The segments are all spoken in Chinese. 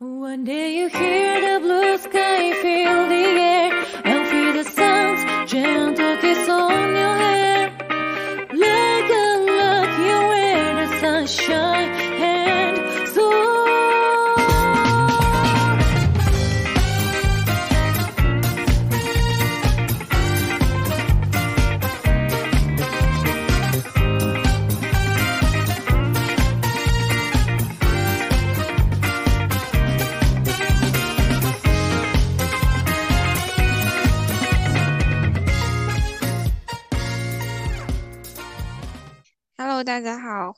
One day you hear the blue sky, feel the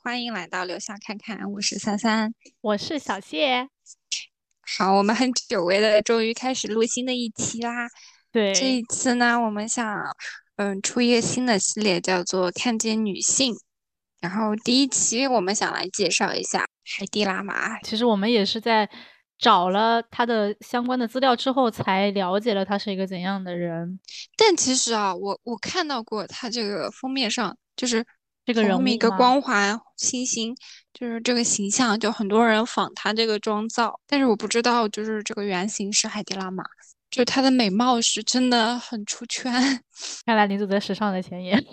欢迎来到留下看看，我是三三。我是小谢，好，我们很久违的终于开始录新的一期啦。对，这一次呢，我们想嗯出一个新的系列，叫做看见女性。然后第一期我们想来介绍一下海蒂拉玛。其实我们也是在找了她的相关的资料之后，才了解了她是一个怎样的人。但其实啊，我我看到过她这个封面上，就是这个人物一个光环星星，就是这个形象，就很多人仿他这个妆造，但是我不知道，就是这个原型是海蒂拉玛，就她的美貌是真的很出圈。看来你走在时尚的前沿。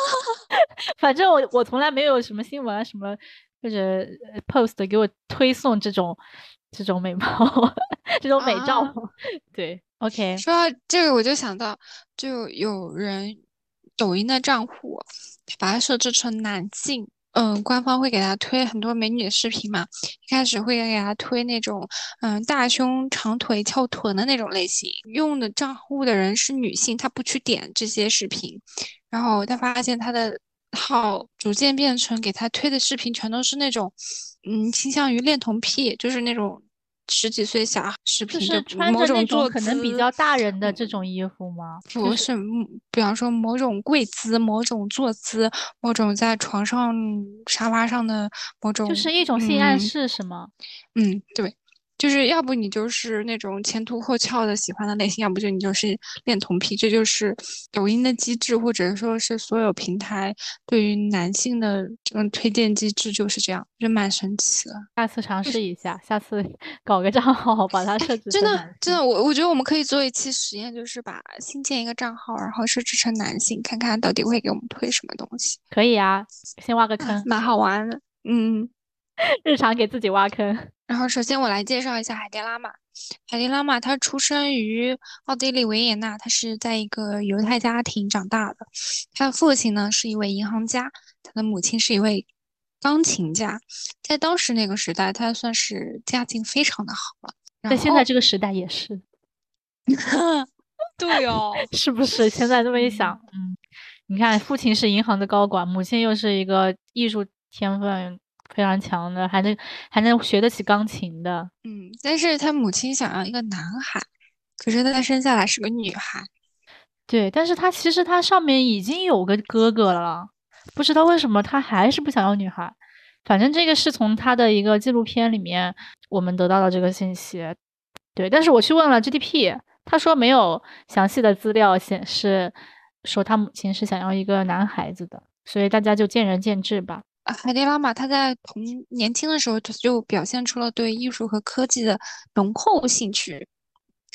反正我我从来没有什么新闻啊什么或者呃 post 给我推送这种这种美貌 这种美照。啊对，OK，说到这个，我就想到，就有人抖音的账户，把它设置成男性，嗯，官方会给他推很多美女的视频嘛，一开始会给他推那种，嗯，大胸、长腿、翘臀的那种类型，用的账户的人是女性，她不去点这些视频，然后他发现他的号逐渐变成给他推的视频全都是那种，嗯，倾向于恋童癖，就是那种十几岁小孩视频，就穿着那坐种可能比较大人的这种衣服吗？不是，嗯比方说某种跪姿、某种坐姿、某种在床上、沙发上的某种，就是一种性暗嗯示是吗？嗯，对，就是要不你就是那种前凸后翘的喜欢的类型，要不就你就是恋童癖，这就是抖音的机制，或者说是所有平台对于男性的这种推荐机制就是这样，就蛮神奇的。下次尝试一下，下次 搞个账号把它设置真的真的，我我觉得我们可以做一期实验，就是把新建一个账号，然后设置成男性，看看到底会给我们推什么东西。可以啊，先挖个坑，蛮好玩的。嗯，日常给自己挖坑。然后首先我来介绍一下海蒂拉玛。海蒂拉玛她出生于奥地利维也纳，她是在一个犹太家庭长大的。她的父亲呢是一位银行家，她的母亲是一位钢琴家。在当时那个时代，她算是家境非常的好了。在现在这个时代也是，对哦，是不是？现在这么一想，嗯，你看，父亲是银行的高管，母亲又是一个艺术天分非常强的，还能还能学得起钢琴的。嗯，但是他母亲想要一个男孩，可是他生下来是个女孩。对，但是他其实他上面已经有个哥哥了，不知道为什么他还是不想要女孩。反正这个是从他的一个纪录片里面我们得到的这个信息。对，但是我去问了 GDP，他说没有详细的资料显示说他母亲是想要一个男孩子的，所以大家就见仁见智吧。啊海蒂拉玛他在童年轻的时候她就表现出了对艺术和科技的浓厚兴趣，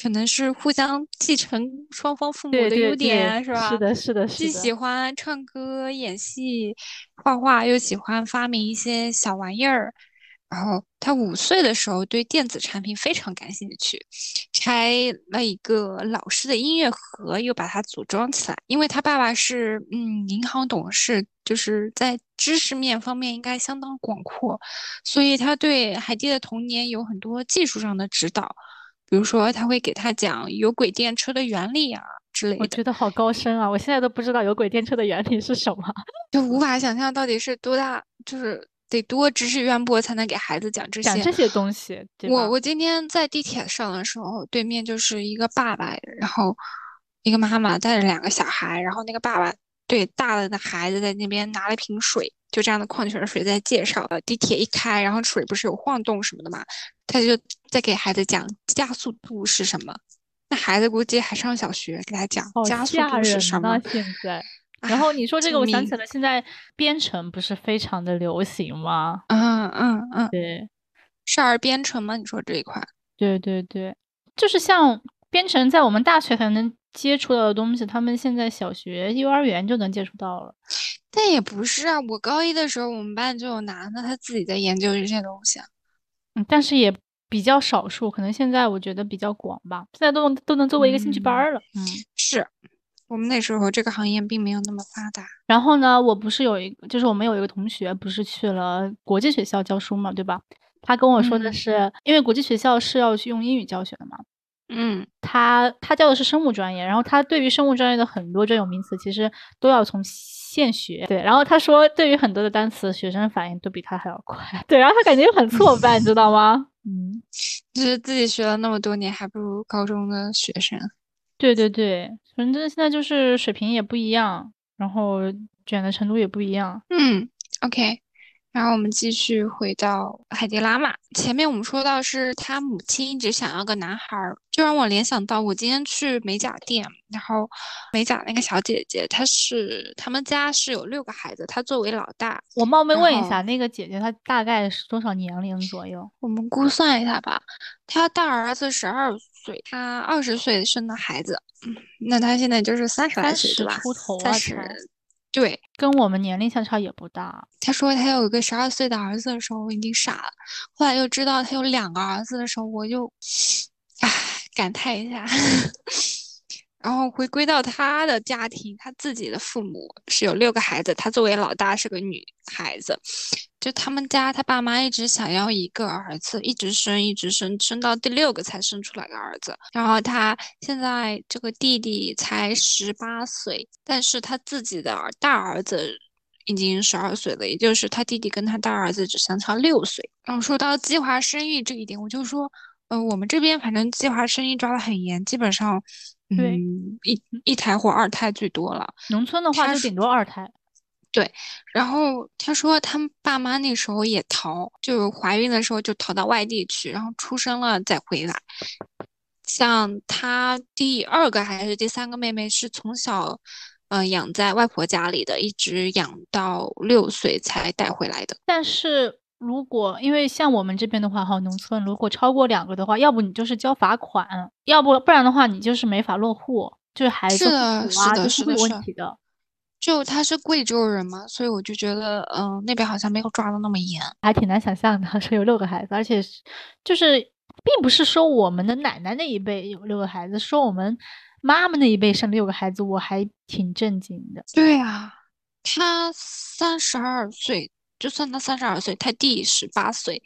可能是互相继承双方父母的优对对对，点，是吧？是的，是的，是既喜的。欢唱歌、演戏、画画，又喜欢发明一些小玩意儿。然后他五岁的时候对电子产品非常感兴趣，拆了一个老式的音乐盒，又把它组装起来。因为他爸爸是嗯银行董事，就是在知识面方面应该相当广阔，所以他对海蒂的童年有很多技术上的指导，比如说他会给他讲有轨电车的原理啊之类的。我觉得好高深啊！我现在都不知道有轨电车的原理是什么。就无法想象到底是多大，就是得多知识渊博才能给孩子讲这些。讲这些东西，我我今天在地铁上的时候，对面就是一个爸爸，然后一个妈妈带着两个小孩，然后那个爸爸对大了的孩子在那边拿了一瓶水，就这样的矿泉水在介绍。呃，地铁一开，然后水不是有晃动什么的嘛，他就在给孩子讲加速度是什么。那孩子估计还上小学，给他讲加速度是！什么。现在，然后你说这个，我想起了现在编程不是非常的流行吗？嗯嗯嗯，对，少儿编程吗？你说这一块？对对对，就是像编程，在我们大学才能接触到的东西，他们现在小学、幼儿园就能接触到了。但也不是啊，我高一的时候，我们班就有男的，他自己在研究这些东西啊。嗯，但是也比较少数，可能现在我觉得比较广吧，现在都都能作为一个兴趣班儿了。嗯，是我们那时候这个行业并没有那么发达。然后呢，我不是有一个，就是我们有一个同学，不是去了国际学校教书嘛，对吧？他跟我说的嗯是，因为国际学校是要去用英语教学的嘛，嗯他他教的是生物专业，然后他对于生物专业的很多专有名词其实都要从现学。对，然后他说对于很多的单词，学生反应都比他还要快。对，然后他感觉很挫败，你知道吗？嗯，就是自己学了那么多年，还不如高中的学生。对对对，反正现在就是水平也不一样，然后卷的程度也不一样。嗯，OK。然后我们继续回到海蒂拉玛。前面我们说到是他母亲一直想要个男孩儿，就让我联想到我今天去美甲店，然后美甲那个小姐姐，她是他们家是有六个孩子，她作为老大，我冒昧问一下，那个姐姐她大概是多少年龄左右？我们估算一下吧，她大儿子十二岁，他二十岁生的孩子，嗯，那他现在就是三十来岁，对吧？出头啊三十，对。跟我们年龄相差也不大。他说他有一个十二岁的儿子的时候，我已经傻了。后来又知道他有两个儿子的时候，我就，唉，感叹一下。然后回归到他的家庭，他自己的父母是有六个孩子，他作为老大是个女孩子。就他们家，他爸妈一直想要一个儿子，一直生，一直生，生到第六个才生出来个儿子。然后他现在这个弟弟才十八岁，但是他自己的大儿子已经十二岁了，也就是他弟弟跟他大儿子只相差六岁。然后说到计划生育这一点，我就说，呃，我们这边反正计划生育抓得很严，基本上，对嗯，一一胎或二胎最多了。农村的话就顶多二胎。对然后他说他们爸妈那时候也逃，就是怀孕的时候就逃到外地去，然后出生了再回来。像他第二个还是第三个妹妹是从小，呃，养在外婆家里的，一直养到六岁才带回来的。但是如果因为像我们这边的话，哈，农村如果超过两个的话，要不你就是交罚款，要不不然的话你就是没法落户，就是孩子是的是的就是会有的是的问题的。就他是贵州人嘛，所以我就觉得，嗯、那边好像没有抓的那么严。还挺难想象的，说有六个孩子，而且是就是并不是说我们的奶奶那一辈有六个孩子，说我们妈妈那一辈生六个孩子，我还挺震惊的。对啊，他三十二岁，就算他三十二岁，他弟十八岁，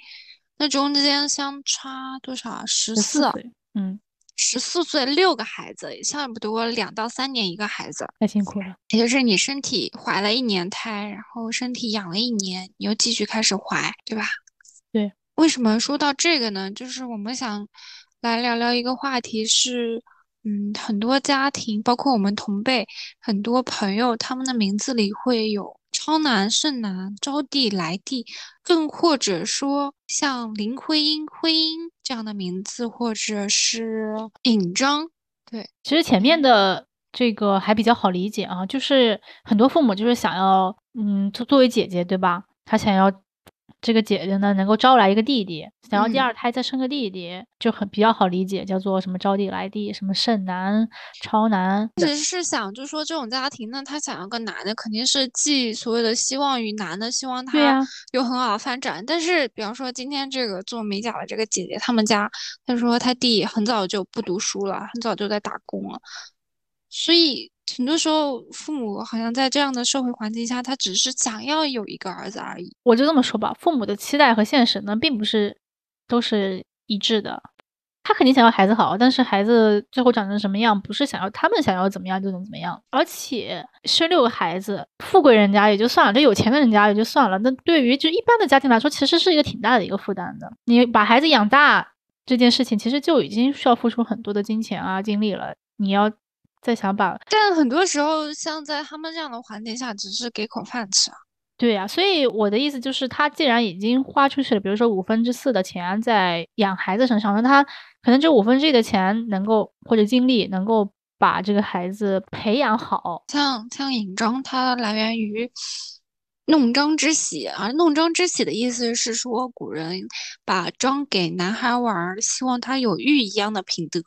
那中间相差多少啊？十十四啊，岁，嗯，十四岁六个孩子，差不多两到三年一个孩子，太辛苦了。也就是你身体怀了一年胎，然后身体养了一年，你又继续开始怀，对吧？对。为什么说到这个呢？就是我们想来聊聊一个话题是，嗯，很多家庭，包括我们同辈，很多朋友，他们的名字里会有超男、胜男、招娣、来娣，更或者说像林徽因、徽因这样的名字，或者是尹章，对，其实前面的这个还比较好理解啊，就是很多父母就是想要，嗯，作作为姐姐对吧？他想要这个姐姐呢能够招来一个弟弟，想要第嗯二胎再生个弟弟，就很比较好理解，叫做什么招弟来弟，什么剩男、超男。只是想，就说这种家庭呢，他想要个男的，肯定是寄所谓的希望于男的，希望、他有很好的发展。但是，比方说今天这个做美甲的这个姐姐，他们家，她说她弟很早就不读书了，很早就在打工了，所以很多时候父母好像在这样的社会环境下，他只是想要有一个儿子而已。我就这么说吧，父母的期待和现实呢，并不是都是一致的。他肯定想要孩子好，但是孩子最后长成什么样，不是想要他们想要怎么样就能怎么样。而且生六个孩子，富贵人家也就算了，这有钱的人家也就算了，那对于就一般的家庭来说，其实是一个挺大的一个负担的。你把孩子养大这件事情，其实就已经需要付出很多的金钱啊、精力了。你要再想把但很多时候，像在他们这样的环境下，只是给口饭吃啊。对呀、所以我的意思就是，他既然已经花出去了，比如说五分之四的钱在养孩子身上，那他可能这五分之一的钱能够或者精力能够把这个孩子培养好。像像尹章，它来源于弄璋之喜啊，弄璋之喜的意思是说，古人把璋给男孩玩儿，希望他有玉一样的品德，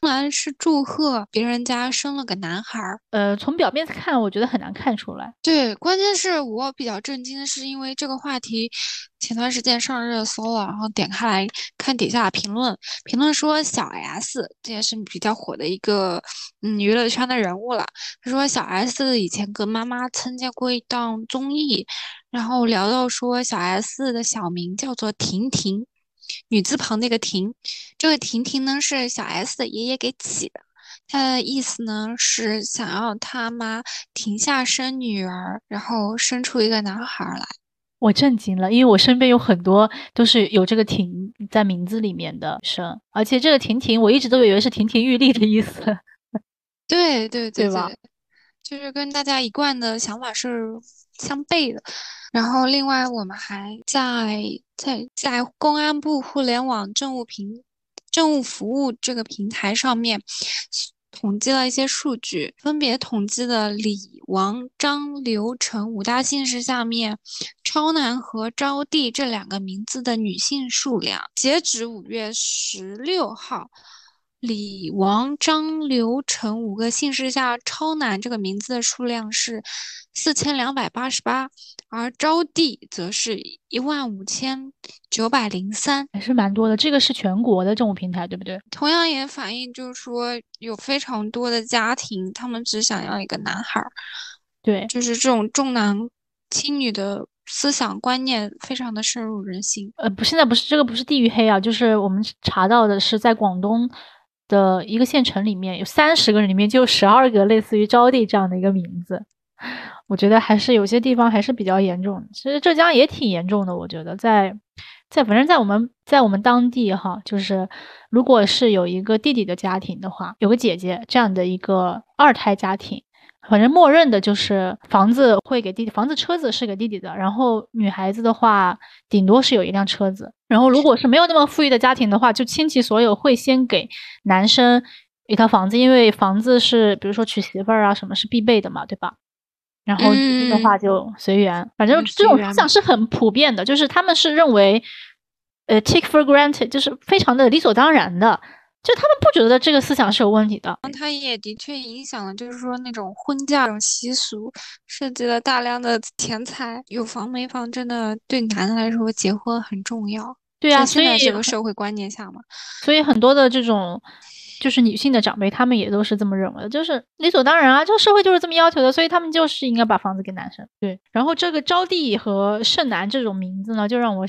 当然是祝贺别人家生了个男孩儿。呃，从表面看，我觉得很难看出来。对，关键是我比较震惊的是，因为这个话题前段时间上热搜了，然后点开来看底下评论，评论说小 S 这也是比较火的一个嗯娱乐圈的人物了。他说小 S 以前跟妈妈参加过一档综艺。然后聊到说，小 S 的小名叫做婷婷，女字旁那个婷，这个婷婷呢是小 S 的爷爷给起的，他的意思呢是想要他妈停下生女儿，然后生出一个男孩来。我震惊了，因为我身边有很多都是有这个婷在名字里面的生，而且这个婷婷我一直都以为是亭亭玉立的意思。对 对对吧？就是跟大家一贯的想法是。相悖的，然后另外我们还在在在公安部互联网政务平政务服务这个平台上面统计了一些数据，分别统计了李、王、张、刘、陈五大姓氏下面超男和招娣这两个名字的女性数量，截止五月十六号。李、王、张、刘、陈五个姓氏下，超男这个名字的数量是四千两百八十八，而招娣则是一万五千九百零三，还是蛮多的。这个是全国的政务平台，对不对？同样也反映，就是说有非常多的家庭，他们只想要一个男孩儿。对，就是这种重男轻女的思想观念非常的深入人心。呃，不，现在不是这个，不是地域黑啊，就是我们查到的是在广东。的一个县城里面有三十个人，里面就有十二个类似于招娣这样的一个名字，我觉得还是有些地方还是比较严重的。其实浙江也挺严重的，我觉得在在反正在我们在我们当地哈，就是如果是有一个弟弟的家庭的话，有个姐姐这样的一个二胎家庭。反正默认的就是房子会给弟弟，房子车子是给弟弟的。然后女孩子的话，顶多是有一辆车子。然后如果是没有那么富裕的家庭的话，就倾其所有会先给男生一套房子，因为房子是比如说娶媳妇儿啊什么是必备的嘛，对吧？然后的话就随缘。反正这种思想是很普遍的，就是他们是认为，呃，take for granted，就是非常的理所当然的。就他们不觉得这个思想是有问题的，他也的确影响了，就是说那种婚嫁这种习俗，涉及了大量的钱财，有房没房，真的对男的来说结婚很重要。对啊，所以这个社会观念下嘛，所以很多的这种就是女性的长辈，他们也都是这么认为的，就是理所当然啊，这个社会就是这么要求的，所以他们就是应该把房子给男生。对，然后这个招娣和盛男这种名字呢，就让我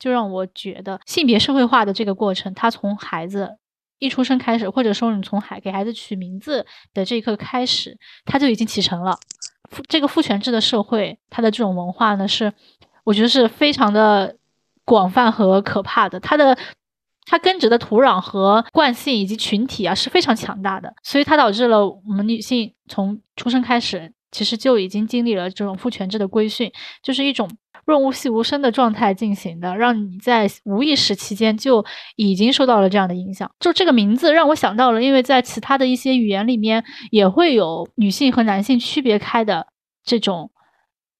就让我觉得性别社会化的这个过程，他从孩子。一出生开始，或者说你从孩给孩子取名字的这一刻开始，他就已经启程了。这个父权制的社会，它的这种文化呢，是我觉得是非常的广泛和可怕的。它的它根植的土壤和惯性以及群体啊是非常强大的，所以它导致了我们女性从出生开始，其实就已经经历了这种父权制的规训，就是一种。润物细无声的状态进行的，让你在无意识期间就已经受到了这样的影响。就这个名字让我想到了，因为在其他的一些语言里面也会有女性和男性区别开的这种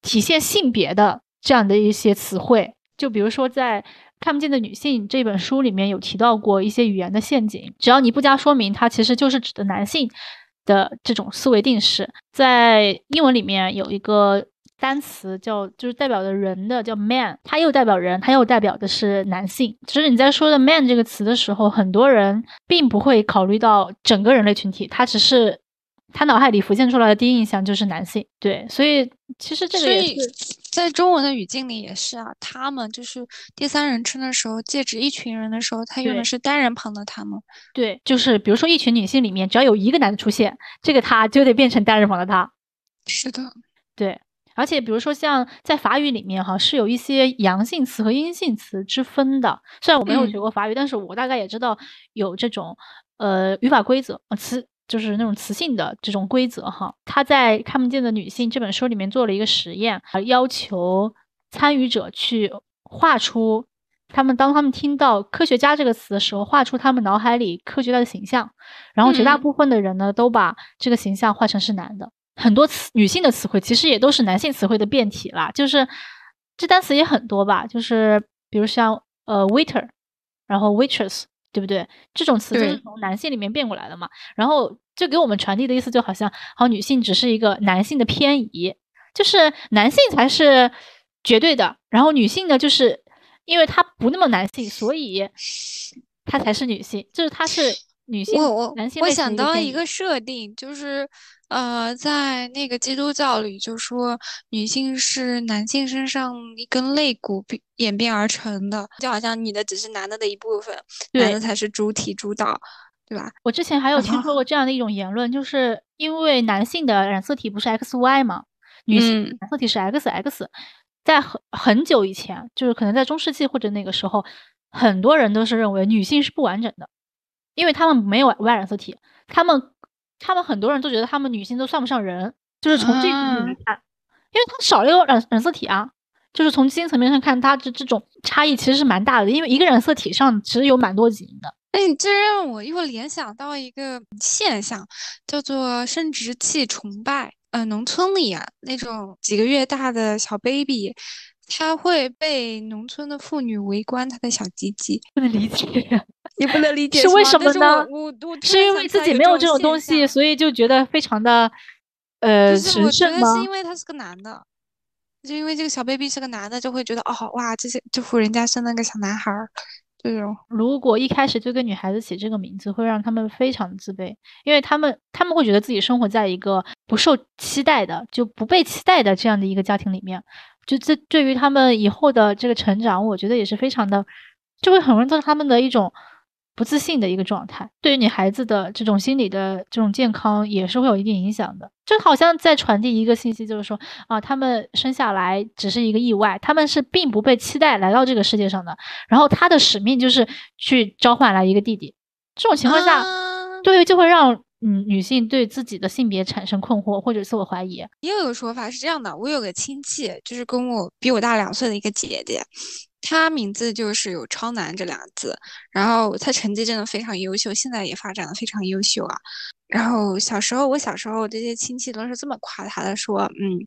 体现性别的这样的一些词汇。就比如说在《看不见的女性》这本书里面有提到过一些语言的陷阱，只要你不加说明，它其实就是指的男性的这种思维定式。在英文里面有一个。单词叫就是代表的人的叫 man，它又代表人，它又代表的是男性。其实你在说的 man 这个词的时候，很多人并不会考虑到整个人类群体，他只是他脑海里浮现出来的第一印象就是男性。对，所以其实这个也是在中文的语境里也是啊，他们就是第三人称的时候，借指一群人的时候，他用的是单人旁的他们。对，就是比如说一群女性里面，只要有一个男的出现，这个他就得变成单人旁的他。是的，对。而且，比如说像在法语里面哈，是有一些阳性词和阴性词之分的。虽然我没有学过法语，但是我大概也知道有这种呃语法规则，词就是那种词性的这种规则哈。他在《看不见的女性》这本书里面做了一个实验，要求参与者去画出他们当他们听到科学家这个词的时候，画出他们脑海里科学家的形象。然后绝大部分的人呢，都把这个形象画成是男的。很多词女性的词汇其实也都是男性词汇的变体啦，就是这单词也很多吧，就是比如像呃 waiter，然后 waitress，对不对？这种词就是从男性里面变过来的嘛。然后就给我们传递的意思就好像，好女性只是一个男性的偏移，就是男性才是绝对的，然后女性呢，就是因为她不那么男性，所以她才是女性，就是她是女性我我我想到一个设定，就是呃，在那个基督教里，就说女性是男性身上一根肋骨变演变而成的，就好像女的只是男的的一部分，男的才是主体主导，对吧？我之前还有？听说过这样的一种言论，就是因为男性的染色体不是 XY 嘛，女性染色体是 XX，在很很久以前，就是可能在中世纪或者那个时候，很多人都是认为女性是不完整的，因为他们没有 Y 染色体，他们他们很多人都觉得他们女性都算不上人，就是从这个角度来啊看，因为他少了一个染染色体啊。就是从基因层面上看，它这这种差异其实是蛮大的，因为一个染色体上其实有蛮多基因的。哎，这让我又联想到一个现象，叫做生殖器崇拜。呃，农村里啊，那种几个月大的小 baby，他会被农村的妇女围观他的小鸡鸡，不能理解，你不能理解是为什么呢？我我我突是因为自己没有这种东西，所以就觉得非常的呃神圣吗是？因为他是个男的，就因为这个小 baby 是个男的，就会觉得哦哇，这些这户人家生了个小男孩儿，这种。如果一开始就给女孩子起这个名字，会让他们非常的自卑，因为他们他们会觉得自己生活在一个不受期待的、就不被期待的这样的一个家庭里面，就这对于他们以后的这个成长，我觉得也是非常的，就会很容易造成他们的一种不自信的一个状态。对于你孩子的这种心理的这种健康，也是会有一定影响的。就好像在传递一个信息，就是说啊，他们生下来只是一个意外，他们是并不被期待来到这个世界上的。然后他的使命就是去召唤来一个弟弟。这种情况下，啊对，就会让嗯女性对自己的性别产生困惑或者自我怀疑。也有个说法是这样的，我有个亲戚，就是跟我比我大两岁的一个姐姐，他名字就是有“超男”这两个字，然后他成绩真的非常优秀，现在也发展的非常优秀啊。然后小时候，我小时候这些亲戚都是这么夸他的，说，嗯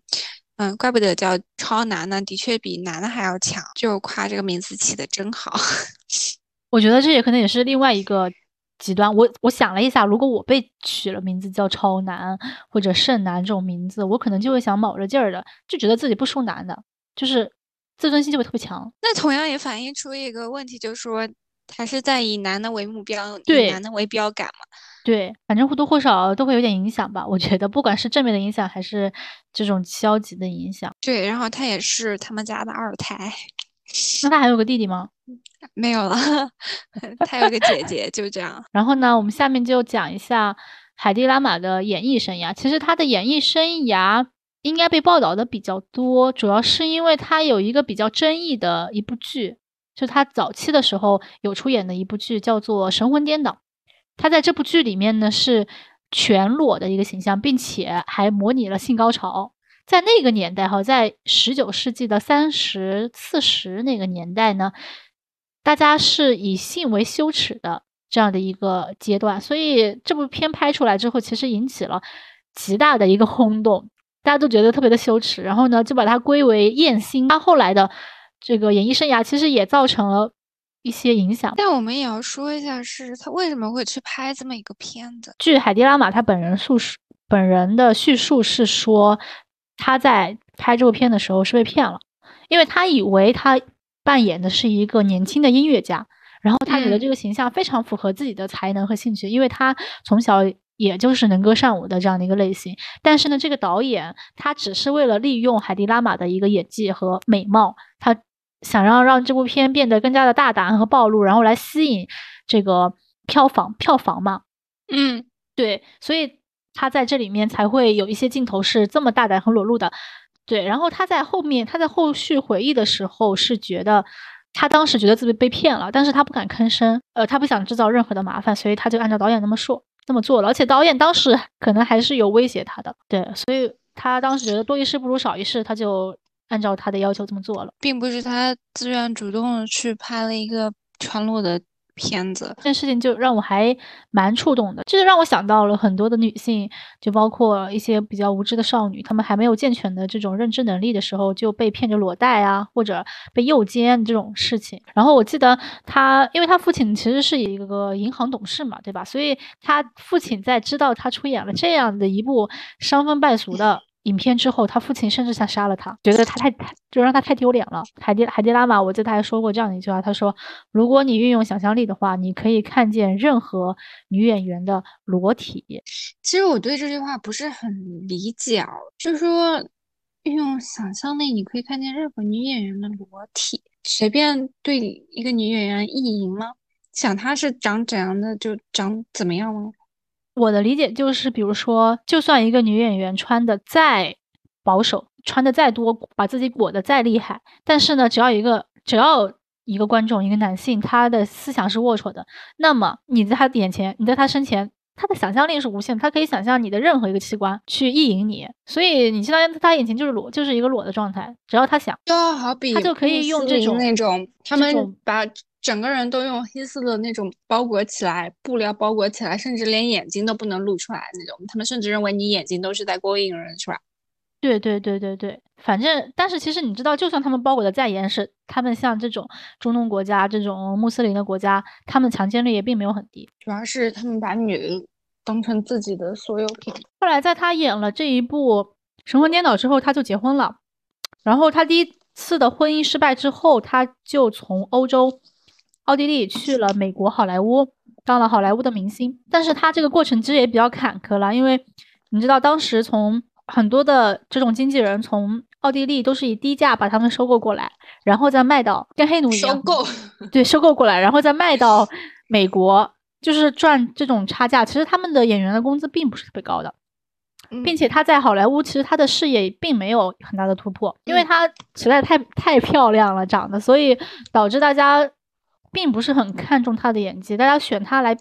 嗯，怪不得叫超男呢，的确比男的还要强，就夸这个名字起的真好。我觉得这也可能也是另外一个极端。我我想了一下，如果我被取了名字叫超男或者剩男这种名字，我可能就会想卯着劲儿的，就觉得自己不输男的，就是自尊心就会特别强。那同样也反映出一个问题，就是说还是在以男的为目标，以对男的为标杆嘛。对，反正或多或少都会有点影响吧。我觉得，不管是正面的影响还是这种消极的影响。对，然后他也是他们家的二胎。那他还有个弟弟吗？没有了，他有个姐姐，就这样。然后呢，我们下面就讲一下海蒂拉玛的演艺生涯。其实他的演艺生涯应该被报道的比较多，主要是因为他有一个比较争议的一部剧，就他早期的时候有出演的一部剧，叫做《神魂颠倒》。他在这部剧里面呢是全裸的一个形象，并且还模拟了性高潮。在那个年代哈，在十九世纪的三十四十那个年代呢，大家是以性为羞耻的这样的一个阶段，所以这部片拍出来之后，其实引起了极大的一个轰动，大家都觉得特别的羞耻，然后呢，就把它归为艳星。他后来的这个演艺生涯，其实也造成了一些影响。但我们也要说一下，是他为什么会去拍这么一个片子？据海蒂拉玛他本人述述本人的叙述是说，他在拍这部片的时候是被骗了，因为他以为他扮演的是一个年轻的音乐家，然后他觉得嗯这个形象非常符合自己的才能和兴趣，因为他从小也就是能歌善舞的这样的一个类型。但是呢，这个导演他只是为了利用海蒂拉玛的一个演技和美貌，他想要让这部片变得更加的大胆和暴露，然后来吸引这个票房票房嘛。嗯，对，所以他在这里面才会有一些镜头是这么大胆和裸露的。对，然后他在后面，他在后续回忆的时候是觉得，他当时觉得自己被骗了，但是他不敢吭声，呃，他不想制造任何的麻烦，所以他就按照导演那么说，这么做了。而且导演当时 可能还是有威胁他的，对，所以他当时觉得多一事不如少一事，他就按照他的要求这么做了。并不是他自愿主动去拍了一个全裸的片子。这件事情就让我还蛮触动的，这就让我想到了很多的女性，就包括一些比较无知的少女，她们还没有健全的这种认知能力的时候，就被骗着裸贷啊，或者被诱奸这种事情。然后我记得他，因为他父亲其实是一个银行董事嘛，对吧？所以他父亲在知道他出演了这样的一部伤风败俗的。影片之后，他父亲甚至想杀了他，觉得他太太就让他太丢脸了。海蒂海蒂拉玛，我记得他还说过这样的一句话，他说：“如果你运用想象力的话，你可以看见任何女演员的裸体。”其实我对这句话不是很理解，就是说运用想象力，你可以看见任何女演员的裸体，随便对一个女演员意淫吗？想她是长怎样的就长怎么样吗？我的理解就是，比如说，就算一个女演员穿的再保守，穿的再多，把自己裹得再厉害，但是呢，只要一个只要一个观众，一个男性，他的思想是龌龊的，那么你在他眼前，你在他身前，他的想象力是无限，他可以想象你的任何一个器官去意淫你，所以你相当于他眼前就是裸，就是一个裸的状态，只要他想，就好比他就可以用这种那种他们把。整个人都用黑色的那种包裹起来，布料包裹起来，甚至连眼睛都不能露出来那种。他们甚至认为你眼睛都是在勾引人，是吧？对对对对对，反正，但是其实你知道，就算他们包裹的再严实，他们像这种中东国家、这种穆斯林的国家，他们强奸率也并没有很低。主要是他们把女的当成自己的所有品。后来在他演了这一部《神魂颠倒》之后，他就结婚了。然后他第一次的婚姻失败之后，他就从欧洲。奥地利去了美国好莱坞，当了好莱坞的明星。但是他这个过程其实也比较坎坷了，因为你知道，当时从很多的这种经纪人从奥地利都是以低价把他们收购过来，然后再卖到跟黑奴一样，收购对，收购过来，然后再卖到美国，就是赚这种差价。其实他们的演员的工资并不是特别高的，并且他在好莱坞其实他的事业并没有很大的突破，因为他实在太太漂亮了，长得，所以导致大家。并不是很看重他的演技，大家选他来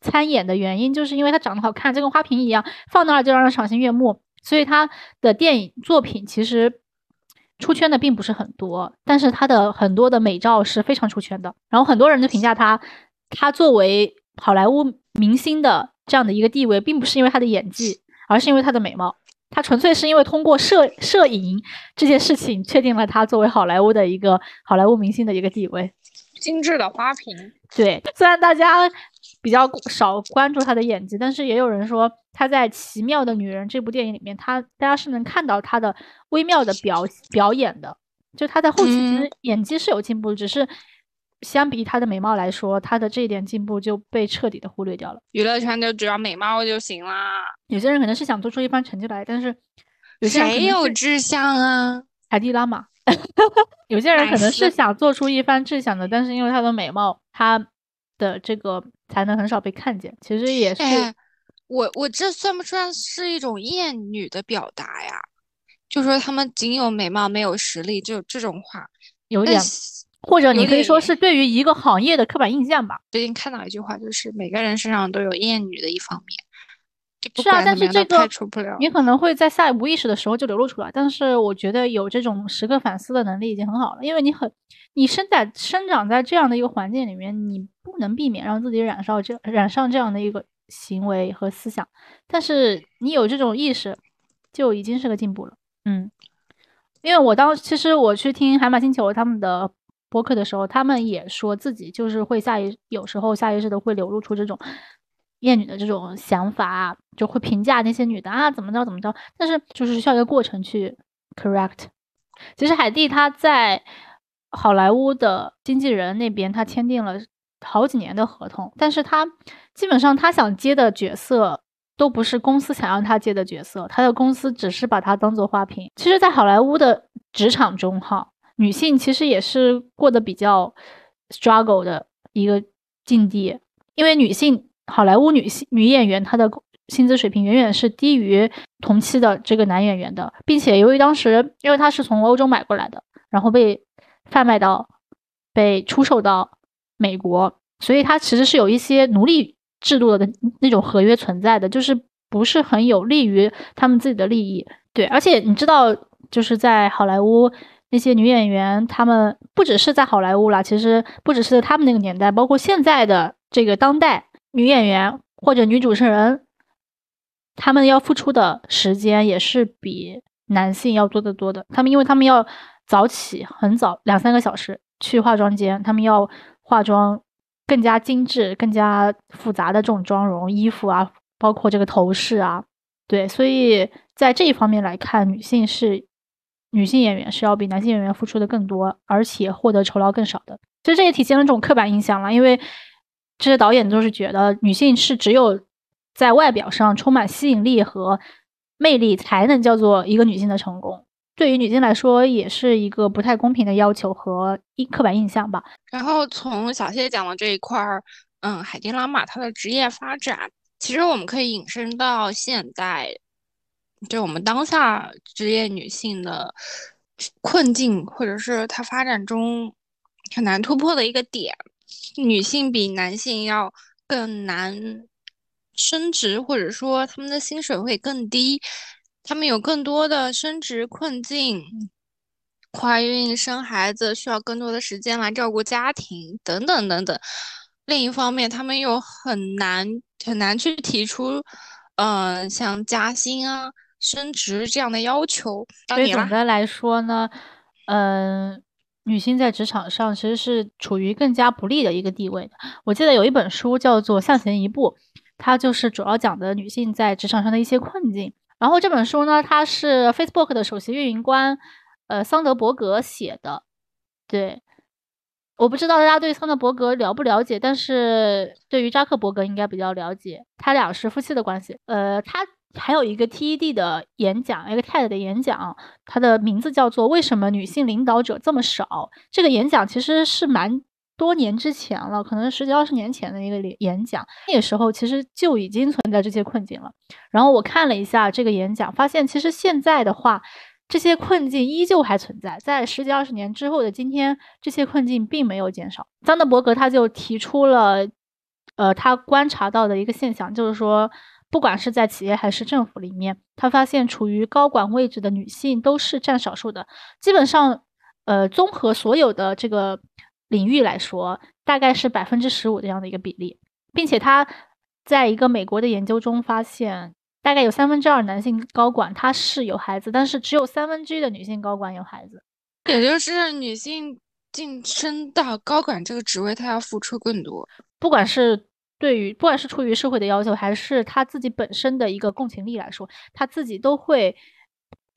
参演的原因，就是因为他长得好看，就跟花瓶一样，放那儿就让人赏心悦目。所以他的电影作品其实出圈的并不是很多，但是他的很多的美照是非常出圈的。然后很多人就评价他，他作为好莱坞明星的这样的一个地位，并不是因为他的演技，而是因为他的美貌。他纯粹是因为通过摄摄影这件事情，确定了他作为好莱坞的一个好莱坞明星的一个地位。精致的花瓶，对，虽然大家比较少关注她的演技，但是也有人说她在《奇妙的女人》这部电影里面，她大家是能看到她的微妙的表表演的，就她在后期其实演技是有进步，只是相比她的美貌来说，她的这一点进步就被彻底的忽略掉了。娱乐圈就只要美貌就行啦，有些人可能是想做出一番成绩来，但是有些谁有志向啊？海蒂拉玛。有些人可能是想做出一番志向的，但是因为她的美貌，她的这个才能很少被看见。其实也是，我我这算不算是一种厌女的表达呀？就说他们仅有美貌没有实力，就这种话有点，或者你可以说是对于一个行业的刻板印象吧。最近看到一句话，就是每个人身上都有厌女的一方面。是啊，但是这个你可能会在下无意识的时候就流露出来。但是我觉得有这种时刻反思的能力已经很好了，因为你很你生在生长在这样的一个环境里面，你不能避免让自己染上这染上这样的一个行为和思想。但是你有这种意识，就已经是个进步了。嗯，因为我当其实我去听海马星球他们的播客的时候，他们也说自己就是会下意有时候下意识的会流露出这种。厌女的这种想法，就会评价那些女的啊，怎么着怎么着，但是就是需要一个过程去 correct。其实海蒂她在好莱坞的经纪人那边，他签订了好几年的合同，但是他基本上他想接的角色都不是公司想让他接的角色，他的公司只是把他当做花瓶。其实，在好莱坞的职场中，哈，女性其实也是过得比较 struggle 的一个境地，因为女性。好莱坞女性女演员，她的薪资水平远远是低于同期的这个男演员的，并且由于当时因为她是从欧洲买过来的，然后被贩卖到、被出售到美国，所以她其实是有一些奴隶制度的那种合约存在的，就是不是很有利于他们自己的利益。对，而且你知道，就是在好莱坞那些女演员，她们不只是在好莱坞啦，其实不只是在他们那个年代，包括现在的这个当代女演员或者女主持人，她们要付出的时间也是比男性要多得多的。他们因为他们要早起，很早两三个小时去化妆间，他们要化妆更加精致、更加复杂的这种妆容、衣服啊，包括这个头饰啊，对，所以在这一方面来看，女性是。女性演员是要比男性演员付出的更多，而且获得酬劳更少的。其实这也体现了这种刻板印象了，因为这些导演都是觉得女性是只有在外表上充满吸引力和魅力，才能叫做一个女性的成功。对于女性来说，也是一个不太公平的要求和一刻板印象吧。然后从小谢讲的这一块儿，嗯，海蒂拉玛她的职业发展，其实我们可以引申到现代。就我们当下职业女性的困境，或者是她发展中很难突破的一个点，女性比男性要更难升职，或者说他们的薪水会更低，他们有更多的升职困境，怀孕生孩子需要更多的时间来照顾家庭，等等等等。另一方面，他们又很难很难去提出，嗯，像加薪啊。升职这样的要求，所以总的来说呢，嗯，女性在职场上其实是处于更加不利的一个地位的。我记得有一本书叫做《向前一步》，它就是主要讲的女性在职场上的一些困境。然后这本书呢，它是 Facebook 的首席运营官，呃，桑德伯格写的。对，我不知道大家对桑德伯格了不了解，但是对于扎克伯格应该比较了解，他俩是夫妻的关系。呃，他。还有一个 TED 的演讲，一个 TED 的演讲，它的名字叫做《为什么女性领导者这么少》。这个演讲其实是蛮多年之前了，可能十几二十年前的一个演讲。那个时候其实就已经存在这些困境了。然后我看了一下这个演讲，发现其实现在的话，这些困境依旧还存在。在十几二十年之后的今天，这些困境并没有减少。桑德伯格他就提出了，呃，他观察到的一个现象，就是说。不管是在企业还是政府里面，他发现处于高管位置的女性都是占少数的。基本上，呃，综合所有的这个领域来说，大概是百分之十五这样的一个比例，并且他在一个美国的研究中发现，大概有三分之二男性高管他是有孩子，但是只有三分之一的女性高管有孩子，也就是女性晋升到高管这个职位，她要付出更多，不管是。对于不管是出于社会的要求，还是他自己本身的一个共情力来说，他自己都会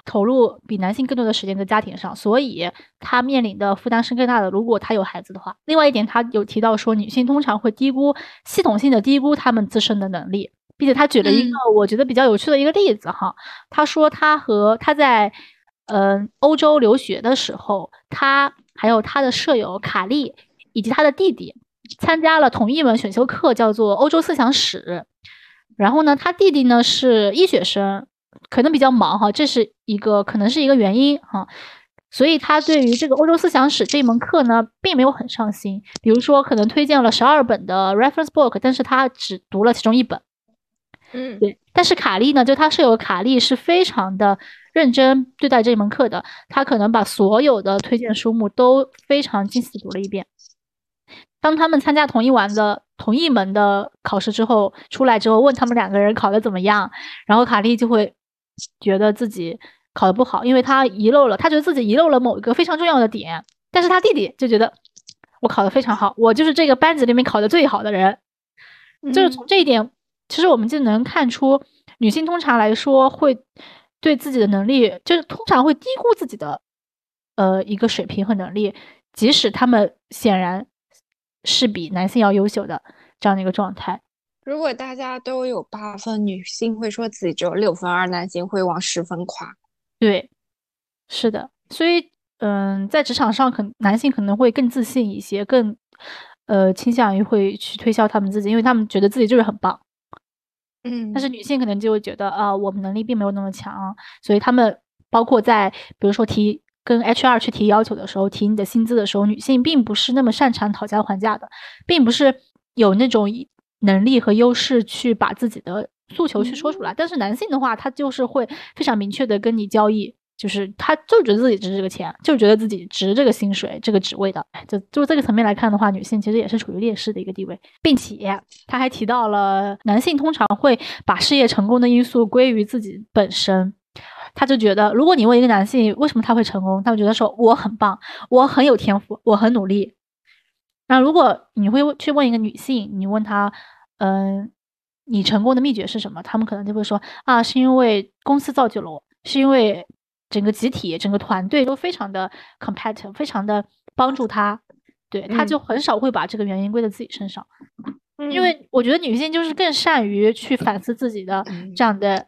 投入比男性更多的时间在家庭上，所以他面临的负担是更大的。如果他有孩子的话，另外一点，他有提到说，女性通常会低估系统性的低估他们自身的能力，并且他举了一个我觉得比较有趣的一个例子哈，他说他和他在嗯欧洲留学的时候，他还有他的舍友卡利以及他的弟弟。参加了同一门选修课，叫做欧洲思想史。然后呢，他弟弟呢是医学生，可能比较忙哈，这是一个可能是一个原因哈。所以他对于这个欧洲思想史这一门课呢，并没有很上心。比如说，可能推荐了十二本的 reference book，但是他只读了其中一本。嗯，对。但是卡利呢，就他舍友卡利是非常的认真对待这门课的，他可能把所有的推荐书目都非常精细读了一遍。当他们参加同一晚的同一门的考试之后，出来之后问他们两个人考的怎么样，然后卡莉就会觉得自己考的不好，因为他遗漏了，他觉得自己遗漏了某一个非常重要的点。但是他弟弟就觉得我考的非常好，我就是这个班级里面考的最好的人。就是从这一点，其实我们就能看出，女性通常来说会对自己的能力，就是通常会低估自己的呃一个水平和能力，即使他们显然。是比男性要优秀的这样的一个状态。如果大家都有八分，女性会说自己只有六分，而男性会往十分夸。对，是的。所以，嗯，在职场上，可男性可能会更自信一些，更呃倾向于会去推销他们自己，因为他们觉得自己就是很棒。嗯。但是女性可能就会觉得啊，我们能力并没有那么强，所以他们包括在比如说提。跟 HR 去提要求的时候，提你的薪资的时候，女性并不是那么擅长讨价还价的，并不是有那种能力和优势去把自己的诉求去说出来。但是男性的话，他就是会非常明确的跟你交易，就是他就觉得自己值这个钱，就觉得自己值这个薪水、这个职位的。就就这个层面来看的话，女性其实也是处于劣势的一个地位，并且他还提到了男性通常会把事业成功的因素归于自己本身。他就觉得，如果你问一个男性为什么他会成功，他会觉得说我很棒，我很有天赋，我很努力。那如果你会去问一个女性，你问她，嗯，你成功的秘诀是什么？他们可能就会说啊，是因为公司造就了我，是因为整个集体、整个团队都非常的 competitive，非常的帮助他。对，他就很少会把这个原因归在自己身上，因为我觉得女性就是更善于去反思自己的这样的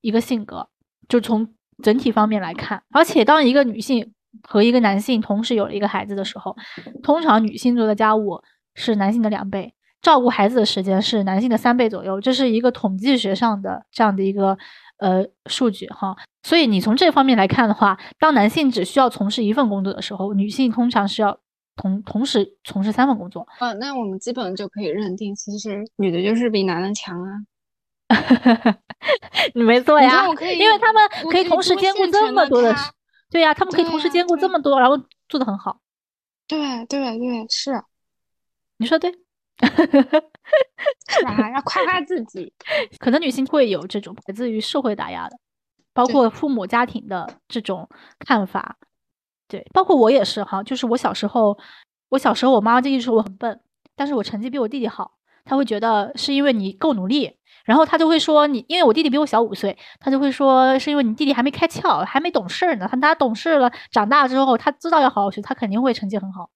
一个性格。就从整体方面来看，而且当一个女性和一个男性同时有了一个孩子的时候，通常女性做的家务是男性的两倍，照顾孩子的时间是男性的三倍左右，这是一个统计学上的这样的一个呃数据哈。所以你从这方面来看的话，当男性只需要从事一份工作的时候，女性通常是要同同时从事三份工作。嗯，那我们基本就可以认定，其实女的就是比男的强啊。你没错呀，因为他们可以同时兼顾这么多的事，对呀，他们可以同时兼顾这么多，然后做的很好。对对对，是，你说对，是啊，要夸夸自己。可能女性会有这种来自于社会打压的，包括父母家庭的这种看法。对，包括我也是哈，就是我小时候，我小时候我妈妈就一直说我很笨，但是我成绩比我弟弟好，她会觉得是因为你够努力。然后他就会说你，因为我弟弟比我小五岁，他就会说是因为你弟弟还没开窍，还没懂事呢。他他懂事了，长大之后他知道要好好学，他肯定会成绩很好。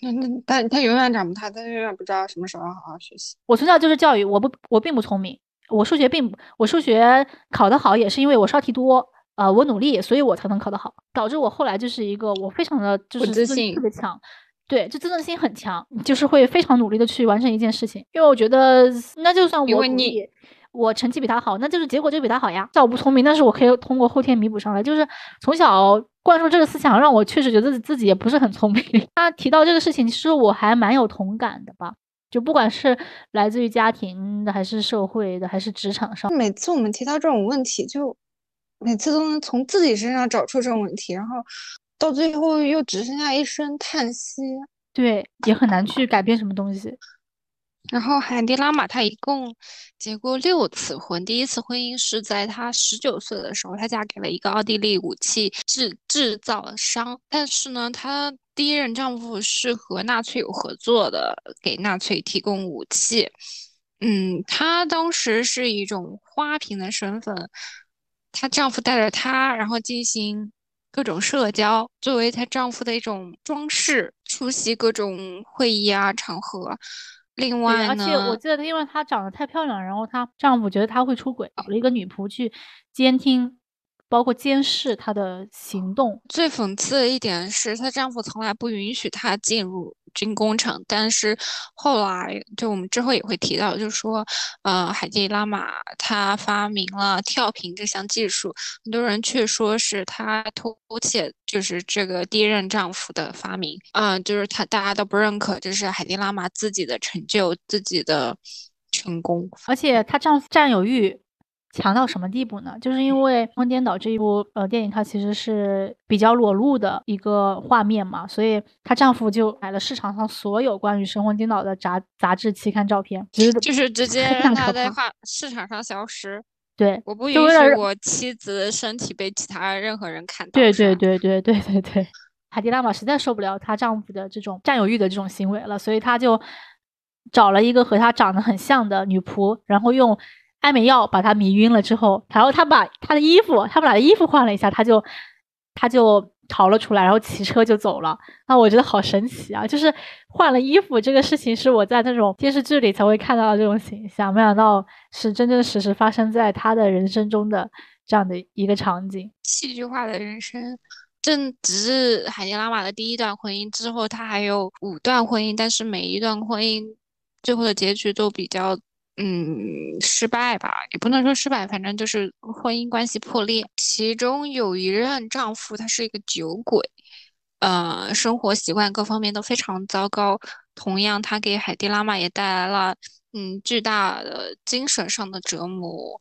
那那他他永远长不大，他永远不知道什么时候要好好学习。我从小就是教育，我不我并不聪明，我数学并我数学考得好也是因为我刷题多，呃，我努力，所以我才能考得好，导致我后来就是一个我非常的就是自信特别强。对，就自尊心很强，就是会非常努力的去完成一件事情。因为我觉得，那就算我努力，我成绩比他好，那就是结果就比他好呀。我不聪明，但是我可以通过后天弥补上来。就是从小灌输这个思想，让我确实觉得自己也不是很聪明。他提到这个事情，其实我还蛮有同感的吧。就不管是来自于家庭的，还是社会的，还是职场上，每次我们提到这种问题，就每次都能从自己身上找出这种问题，然后。到最后又只剩下一声叹息，对，也很难去改变什么东西。然后海蒂拉玛她一共结过六次婚，第一次婚姻是在她十九岁的时候，她嫁给了一个奥地利武器制制造商。但是呢，她第一任丈夫是和纳粹有合作的，给纳粹提供武器。嗯，她当时是一种花瓶的身份，她丈夫带着她，然后进行。各种社交作为她丈夫的一种装饰，出席各种会议啊场合。另外呢，而且我记得，因为她长得太漂亮，然后她丈夫觉得她会出轨，找了一个女仆去监听，包括监视她的行动。最讽刺的一点是，她丈夫从来不允许她进入。军工厂，但是后来就我们之后也会提到，就是说，呃，海蒂拉玛她发明了跳频这项技术，很多人却说是她偷窃，就是这个第一任丈夫的发明，嗯，就是她大家都不认可，就是海蒂拉玛自己的成就，自己的成功，而且她丈夫占有欲。强到什么地步呢？就是因为《神魂颠倒》这一部呃电影，它其实是比较裸露的一个画面嘛，所以她丈夫就买了市场上所有关于《神魂颠倒》的杂杂志期刊照片，就是直接让他在画市场上消失。对，我不允许我妻子的身体被其他任何人看到。对对对对对对对，海蒂拉玛实在受不了她丈夫的这种占有欲的这种行为了，所以她就找了一个和她长得很像的女仆，然后用。安眠药把他迷晕了之后，然后他把他的衣服，他们俩的衣服换了一下，他就他就逃了出来，然后骑车就走了。那我觉得好神奇啊！就是换了衣服这个事情是我在那种电视剧里才会看到的这种形象，没想到是真真实实发生在他的人生中的这样的一个场景。戏剧化的人生，正只是海蒂拉玛的第一段婚姻之后，他还有五段婚姻，但是每一段婚姻最后的结局都比较。嗯，失败吧，也不能说失败，反正就是婚姻关系破裂。其中有一任丈夫，他是一个酒鬼，呃，生活习惯各方面都非常糟糕。同样，他给海蒂拉玛也带来了嗯巨大的精神上的折磨。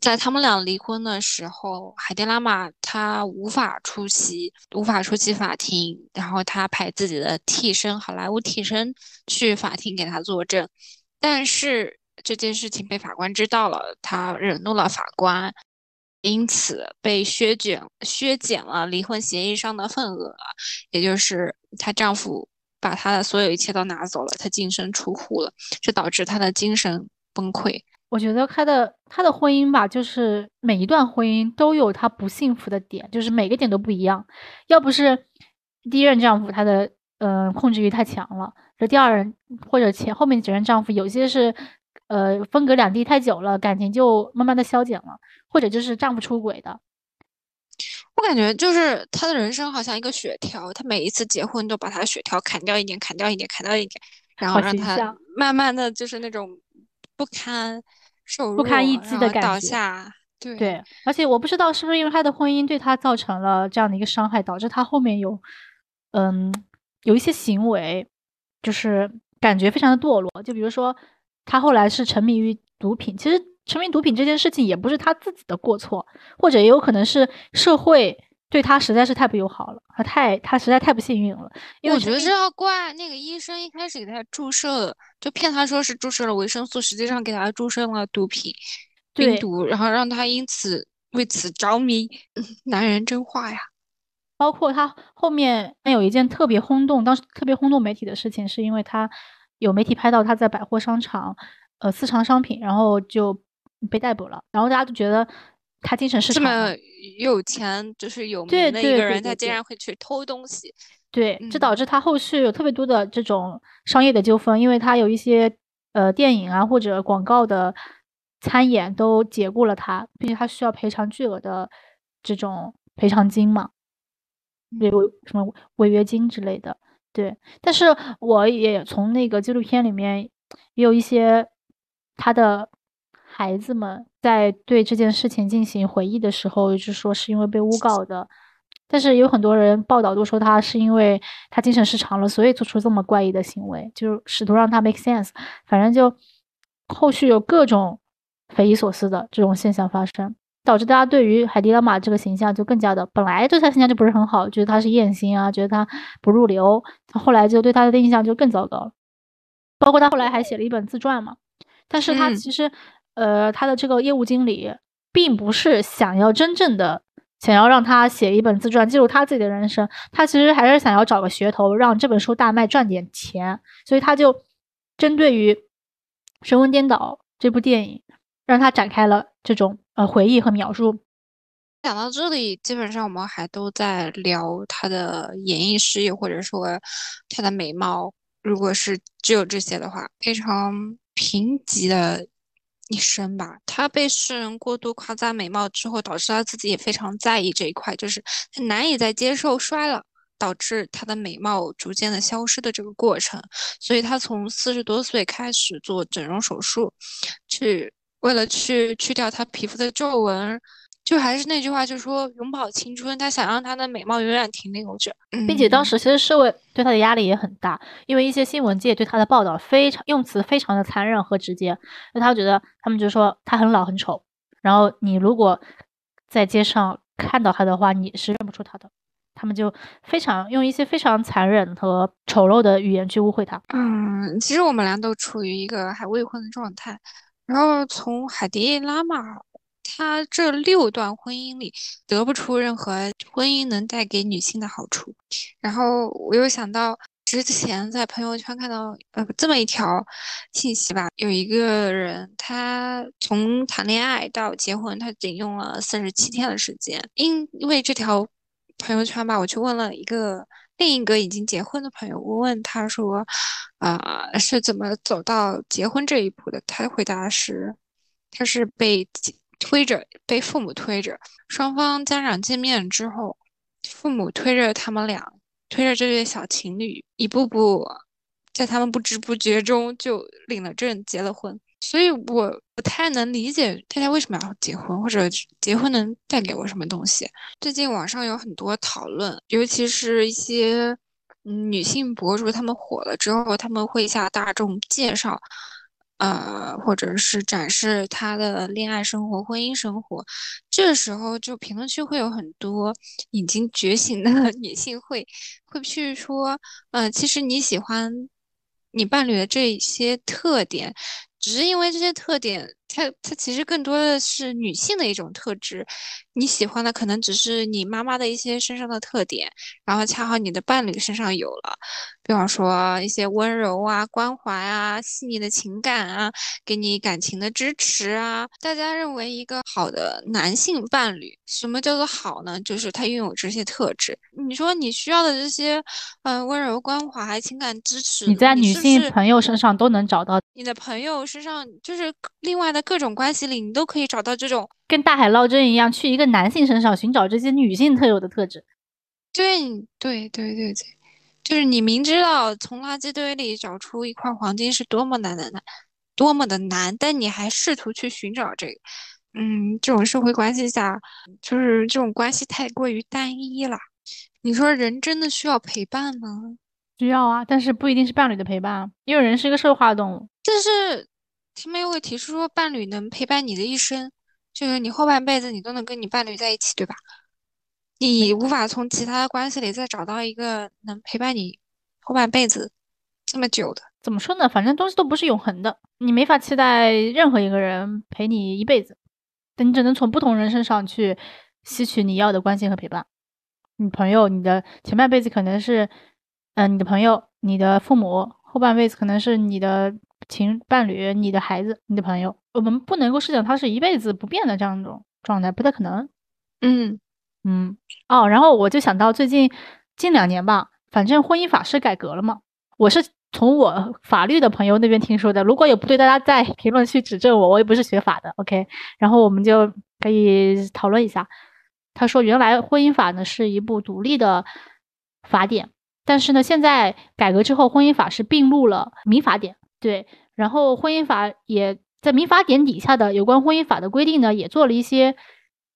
在他们俩离婚的时候，海蒂拉玛他无法出席，无法出席法庭，然后他派自己的替身，好莱坞替身去法庭给他作证，但是这件事情被法官知道了，他惹怒了法官，因此被削减削减了离婚协议上的份额，也就是她丈夫把她的所有一切都拿走了，她净身出户了，这导致她的精神崩溃。我觉得她的她的婚姻吧，就是每一段婚姻都有她不幸福的点，就是每个点都不一样。要不是第一任丈夫他的嗯、呃控制欲太强了，这第二任或者前后面几任丈夫有些是呃分隔两地太久了，感情就慢慢的消减了，或者就是丈夫出轨的。我感觉就是她的人生好像一个血条，她每一次结婚都把她的血条砍掉一点，砍掉一点，砍掉一点，然后让她慢慢的就是那种不堪受不堪一击的感觉倒觉下。对对，而且我不知道是不是因为她的婚姻对她造成了这样的一个伤害，导致她后面有，嗯，有一些行为，就是感觉非常的堕落。就比如说，她后来是沉迷于毒品，其实沉迷毒品这件事情也不是他自己的过错，或者也有可能是社会对他实在是太不友好了，他太他实在太不幸运了。因为我觉得这要怪那个医生一开始给他注射，就骗他说是注射了维生素，实际上给他注射了毒品病毒，然后让他因此为此着迷。男人真坏呀！包括他后面有一件特别轰动，当时特别轰动媒体的事情，是因为他有媒体拍到他在百货商场呃私藏商品，然后就被逮捕了，然后大家都觉得他精神失常这么有钱，就是有对名的一个人，他竟然会去偷东西。对，这导嗯致他后续有特别多的这种商业的纠纷，因为他有一些呃电影啊或者广告的参演都解雇了他，并且他需要赔偿巨额的这种赔偿金嘛，违违什么违约金之类的。对，但是我也从那个纪录片里面也有一些他的孩子们在对这件事情进行回忆的时候，就说是因为被诬告的。但是有很多人报道都说他是因为他精神失常了，所以做出这么怪异的行为，就试图让他 make sense。反正就后续有各种匪夷所思的这种现象发生，导致大家对于海蒂拉玛这个形象就更加的，本来对他形象就不是很好，觉得他是艳星啊，觉得他不入流，后来就对他的印象就更糟糕了。包括他后来还写了一本自传嘛，但是他嗯其实，呃，他的这个业务经理并不是想要真正的想要让他写一本自传记录他自己的人生，他其实还是想要找个噱头，让这本书大卖赚点钱，所以他就针对于《神魂颠倒》这部电影，让他展开了这种呃回忆和描述。讲到这里，基本上我们还都在聊她的演艺事业，或者说她的美貌。如果是只有这些的话，非常贫瘠的一生吧。她被世人过度夸赞美貌之后，导致她自己也非常在意这一块，就是她难以再接受衰老，导致她的美貌逐渐的消失的这个过程。所以她从四十多岁开始做整容手术，去为了去去掉她皮肤的皱纹。就还是那句话，就说永葆青春，她想让她的美貌永远停留着，并且当嗯时其实社会对她的压力也很大，因为一些新闻界对她的报道非常用词非常的残忍和直接，因为他觉得他们就说她很老很丑，然后你如果在街上看到她的话，你是认不出她的，他们就非常用一些非常残忍和丑陋的语言去污秽她。嗯，其实我们俩都处于一个还未婚的状态，然后从海迪拉玛她这六段婚姻里得不出任何婚姻能带给女性的好处，然后我又想到之前在朋友圈看到呃这么一条信息吧，有一个人他从谈恋爱到结婚，他仅用了四十七天的时间，因为这条朋友圈吧，我去问了一个另一个已经结婚的朋友，我问他说，啊、是怎么走到结婚这一步的？他回答是，他是被推着，被父母推着，双方家长见面之后，父母推着他们俩，推着这对小情侣，一步步在他们不知不觉中就领了证，结了婚。所以我不太能理解大家为什么要结婚，或者结婚能带给我什么东西。最近网上有很多讨论，尤其是一些嗯女性博主，她们火了之后，他们会向大众介绍，呃，或者是展示她的恋爱生活、婚姻生活，这时候就评论区会有很多已经觉醒的 女性会会去说，呃，其实你喜欢你伴侣的这些特点。只是因为这些特点，它它其实更多的是女性的一种特质。你喜欢的可能只是你妈妈的一些身上的特点，然后恰好你的伴侣身上有了，比方说一些温柔啊、关怀啊、细腻的情感啊，给你感情的支持啊。大家认为一个好的男性伴侣，什么叫做好呢？就是他拥有这些特质。你说你需要的这些，嗯，温柔关怀、情感支持，你在女性朋友身上都能找到，你的朋友身上，就是另外的各种关系里，你都可以找到这种跟大海捞针一样，去一个男性身上寻找这些女性特有的特质。对对对对对，就是你明知道从垃圾堆里找出一块黄金是多么难的难，多么的难，但你还试图去寻找这个，嗯，这种社会关系下，就是这种关系太过于单一了。你说人真的需要陪伴吗？需要啊，但是不一定是伴侣的陪伴啊，因为人是一个社会化的动物。但是他们又会提出说，伴侣能陪伴你的一生，就是你后半辈子你都能跟你伴侣在一起，对吧？你无法从其他的关系里再找到一个能陪伴你后半辈子这么久的。怎么说呢？反正东西都不是永恒的，你没法期待任何一个人陪你一辈子，但你只能从不同人身上去吸取你要的关心和陪伴。你朋友，你的前半辈子可能是，嗯、你的朋友，你的父母；后半辈子可能是你的情伴侣、你的孩子、你的朋友。我们不能够设想它是一辈子不变的这样一种状态，不太可能。嗯嗯，哦，然后我就想到最近近两年吧，反正婚姻法是改革了嘛，我是从我法律的朋友那边听说的，如果有不对，大家在 评论区指正我，我也不是学法的，OK，然后我们就可以讨论一下。他说，原来婚姻法呢是一部独立的法典，但是呢，现在改革之后，婚姻法是并入了民法典，对，然后婚姻法也在民法典底下的有关婚姻法的规定呢，也做了一些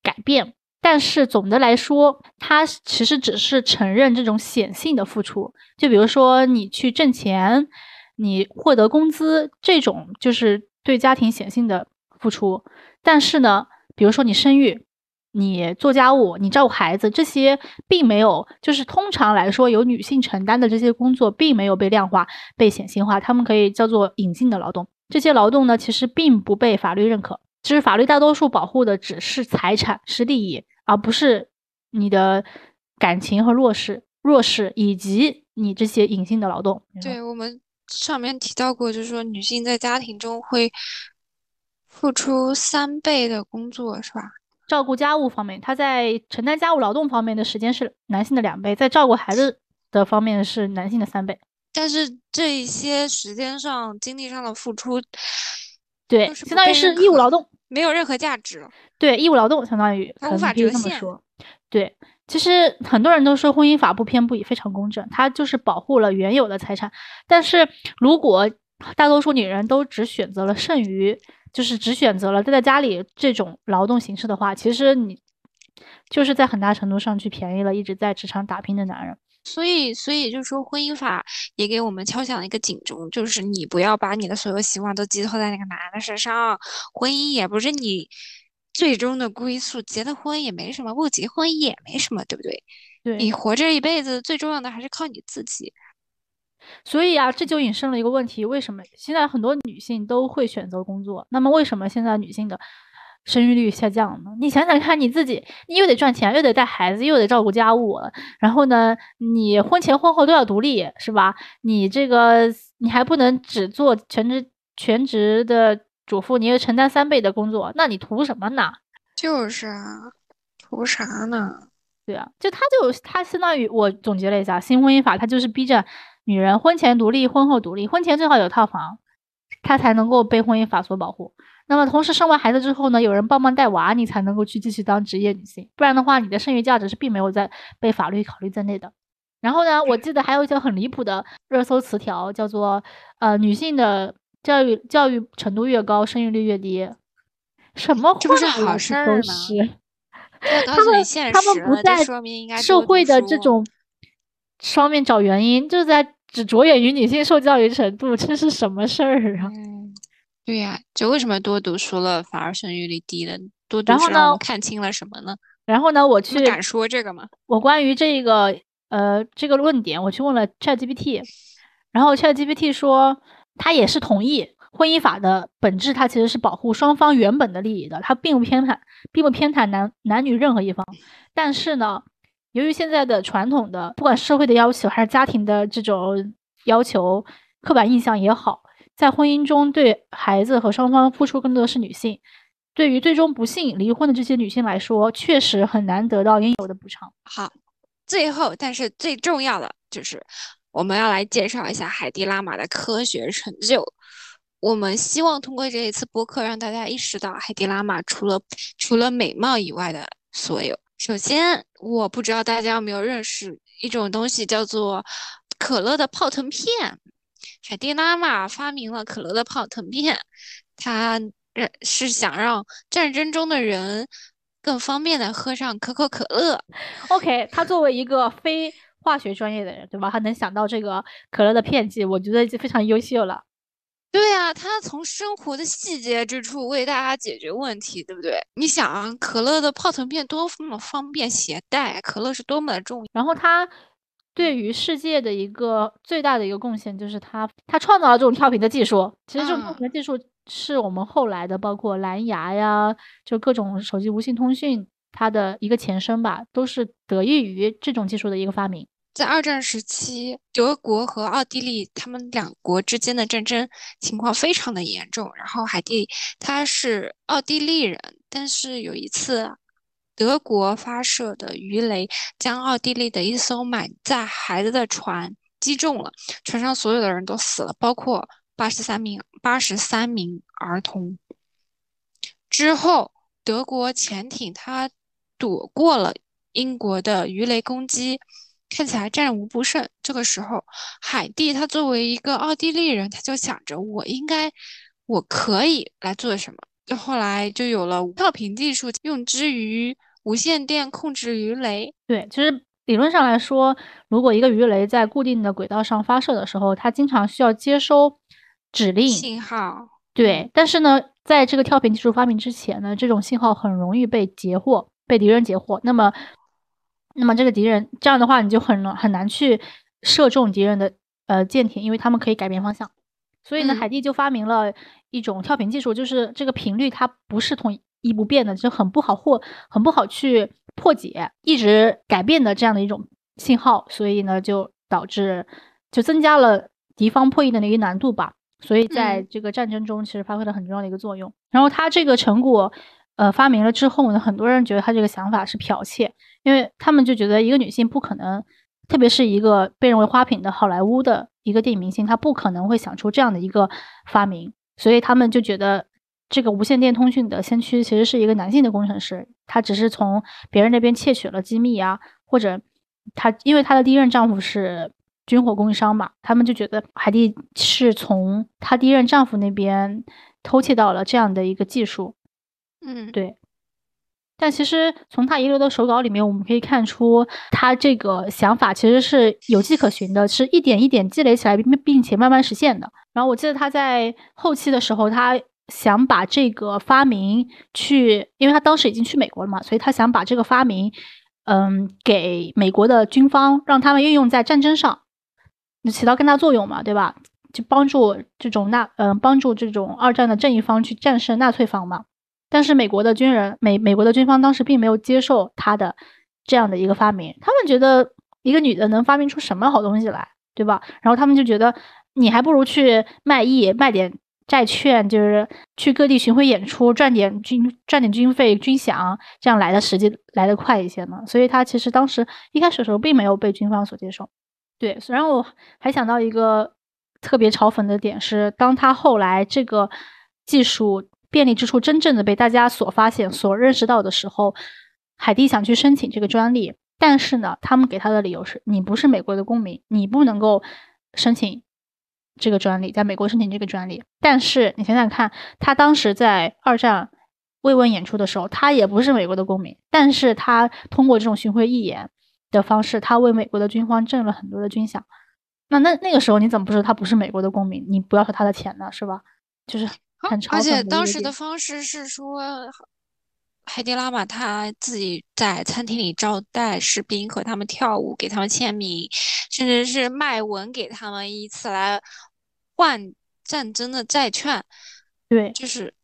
改变。但是总的来说，它其实只是承认这种显性的付出，就比如说你去挣钱，你获得工资，这种就是对家庭显性的付出。但是呢，比如说你生育，你做家务，你照顾孩子，这些并没有，就是通常来说由女性承担的这些工作，并没有被量化、被显性化，他们可以叫做隐性的劳动。这些劳动呢，其实并不被法律认可。其实法律大多数保护的只是财产、是利益，而不是你的感情和弱势、弱势以及你这些隐性的劳动。对我们上面提到过，就是说女性在家庭中会付出三倍的工作，是吧？照顾家务方面，他在承担家务劳动方面的时间是男性的两倍，在照顾孩子的方面是男性的三倍。但是这一些时间上、精力上的付出，对，相当于是义务劳动。没有任何价值。对，义务劳动相当于它无法可能可以折现。对，其实很多人都说婚姻法不偏不倚，非常公正，它就是保护了原有的财产。但是如果大多数女人都只选择了剩余，就是只选择了待在家里这种劳动形式的话，其实你就是在很大程度上去便宜了一直在职场打拼的男人。所以，所以就是说，婚姻法也给我们敲响了一个警钟，就是你不要把你的所有希望都寄托在那个男的身上，婚姻也不是你最终的归宿，结了婚也没什么，不结婚也没什么，对不对？对，你活着一辈子，最重要的还是靠你自己。所以啊，这就引申了一个问题：为什么现在很多女性都会选择工作？那么为什么现在女性的生育率下降呢？你想想看，你自己，你又得赚钱，又得带孩子，又得照顾家务，然后呢，你婚前婚后都要独立，是吧？你这个你还不能只做全职全职的主妇，你要承担三倍的工作，那你图什么呢？就是啊，图啥呢？对啊，就他就他相当于我总结了一下，新婚姻法它就是逼着女人婚前独立，婚后独立，婚前最好有套房，她才能够被婚姻法所保护。那么同时生完孩子之后呢，有人帮忙带娃，你才能够去继续当职业女性，不然的话，你的剩余价值是并没有在被法律考虑在内的。然后呢，我记得还有一条很离谱的热搜词条，叫做呃女性的教育教育程度越高，生育率越低。什么话这不是好事儿吗是他们他们，不在社会的这种方面找原因，就是在只着眼于女性受教育程度，这是什么事儿啊？嗯，对呀，就为什么多读书了反而生育率低了？多读书看清了什么呢？然后呢，我去敢说这个吗？我关于这个呃这个论点，我去问了 ChatGPT，然后 ChatGPT 说他也是同意婚姻法的本质，它其实是保护双方原本的利益的，它并不偏袒，并不偏袒男男女任何一方。但是呢，由于现在的传统的不管社会的要求还是家庭的这种要求，刻板印象也好，在婚姻中对孩子和双方付出更多的是女性。对于最终不幸离婚的这些女性来说，确实很难得到应有的补偿。好，最后但是最重要的就是我们要来介绍一下海蒂拉玛的科学成就。我们希望通过这一次播客，让大家意识到海蒂拉玛除了除了美貌以外的所有。首先，我不知道大家有没有认识一种东西，叫做可乐的泡腾片。海蒂拉玛发明了可乐的泡腾片，他让是想让战争中的人更方便的喝上可口可乐。OK，他作为一个非化学专业的人，对吧？他能想到这个可乐的片剂，我觉得已经非常优秀了。对啊，他从生活的细节之处为大家解决问题，对不对？你想啊，可乐的泡腾片多么方便携带，可乐是多么的重要。然后他对于世界的一个最大的一个贡献就是他他创造了这种跳频的技术。其实这种跳嗯频的技术是我们后来的，包括蓝牙呀，就各种手机无线通讯，它的一个前身吧，都是得益于这种技术的一个发明。在二战时期，德国和奥地利他们两国之间的战争情况非常的严重。然后海蒂他是奥地利人，但是有一次，德国发射的鱼雷将奥地利的一艘满载孩子的船击中了，船上所有的人都死了，包括八十三名八十三名儿童。之后，德国潜艇它躲过了英国的鱼雷攻击，看起来战无不胜。这个时候，海蒂他作为一个奥地利人，他就想着我应该，我可以来做什么。就后来就有了跳频技术，用之于无线电控制鱼雷。对，其实理论上来说，如果一个鱼雷在固定的轨道上发射的时候，它经常需要接收指令，信号，对，但是呢，在这个跳频技术发明之前呢，这种信号很容易被截获，被敌人截获。那么，那么这个敌人这样的话，你就很难很难去射中敌人的呃舰艇，因为他们可以改变方向。所以呢，嗯海蒂就发明了一种跳频技术，就是这个频率它不是统一不变的，就很不好获，很不好去破解，一直改变的这样的一种信号，所以呢，就导致就增加了敌方破译的那个难度吧。所以在嗯这个战争中，其实发挥了很重要的一个作用。然后他这个成果，呃，发明了之后呢，很多人觉得他这个想法是剽窃，因为他们就觉得一个女性不可能，特别是一个被认为花瓶的好莱坞的一个电影明星，她不可能会想出这样的一个发明，所以他们就觉得这个无线电通讯的先驱其实是一个男性的工程师，他只是从别人那边窃取了机密啊，或者他因为她的第一任丈夫是军火供应商嘛，他们就觉得海蒂是从她第一任丈夫那边偷窃到了这样的一个技术，嗯，对。但其实从他遗留的手稿里面，我们可以看出，他这个想法其实是有迹可循的，是一点一点积累起来，并并且慢慢实现的。然后我记得他在后期的时候，他想把这个发明去，因为他当时已经去美国了嘛，所以他想把这个发明，嗯，给美国的军方，让他们运用在战争上，起到更大作用嘛，对吧？就帮助这种纳，嗯、帮助这种二战的正义方去战胜纳粹方嘛。但是美国的军人，美美国的军方当时并没有接受他的这样的一个发明，他们觉得一个女的能发明出什么好东西来，对吧？然后他们就觉得你还不如去卖艺，卖点债券，就是去各地巡回演出，赚点军赚点军费、军饷，这样来的实际来得快一些呢。所以他其实当时一开始的时候并没有被军方所接受。对，虽然我还想到一个特别嘲讽的点是，当他后来这个技术便利之处真正的被大家所发现、所认识到的时候，海蒂想去申请这个专利，但是呢，他们给他的理由是你不是美国的公民，你不能够申请这个专利，在美国申请这个专利。但是你想想看，他当时在二战慰问演出的时候，他也不是美国的公民，但是他通过这种巡回义演的方式，他为美国的军方挣了很多的军饷。那那那个时候你怎么不说他不是美国的公民？你不要说他的钱呢，是吧？就是而且当时的方式是说，海迪拉玛他自己在餐厅里招待士兵，和他们跳舞，给他们签名，甚至是卖文给他们，以此来换战争的债券，对。就是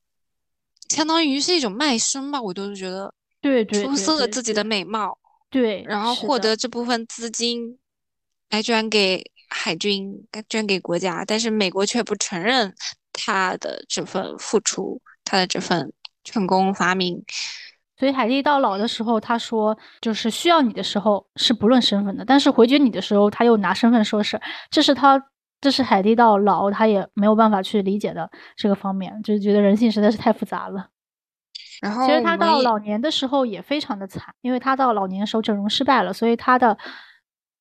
相当于是一种卖身吧，我都是觉得对对对出色了自己的美貌，对，然后获得这部分资金来捐给海军，捐给国家，但是美国却不承认他的这份付出，他的这份成功发明。所以海蒂到老的时候，他说就是需要你的时候是不论身份的，但是回绝你的时候，他又拿身份说事儿，这是他这是海蒂到老他也没有办法去理解的这个方面，就是觉得人性实在是太复杂了。然后其实他到老年的时候也非常的惨，因为他到老年的时候整容失败了，所以他的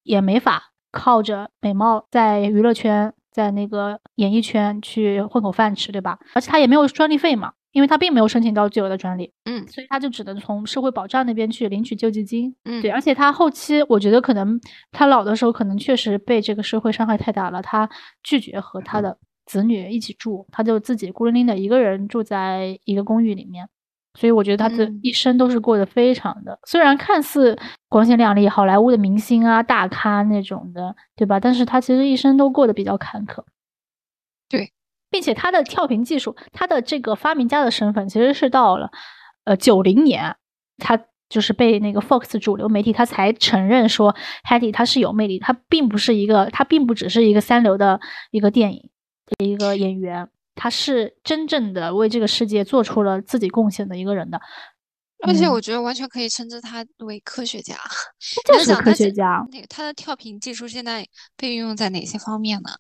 也没法靠着美貌在娱乐圈、在那个演艺圈去混口饭吃，对吧？而且他也没有专利费嘛，因为他并没有申请到巨额的专利，嗯所以他就只能从社会保障那边去领取救济金。嗯对，而且他后期，我觉得可能他老的时候，可能确实被这个社会伤害太大了，他拒绝和他的子女一起住，他就自己孤零零的一个人住在一个公寓里面。所以我觉得他的嗯一生都是过得非常的，虽然看似光鲜亮丽，好莱坞的明星啊、大咖那种的，对吧？但是他其实一生都过得比较坎坷。对，并且他的跳频技术，他的这个发明家的身份，其实是到了呃九零年，他就是被那个 Fox 主流媒体他才承认说 Hattie 他是有魅力，他并不是一个，他并不只是一个三流的一个电影的一个演员，他是真正的为这个世界做出了自己贡献的一个人的。嗯而且我觉得完全可以称之他为科学家。他就是科学家，那个他的跳频技术现在被运用在哪些方面呢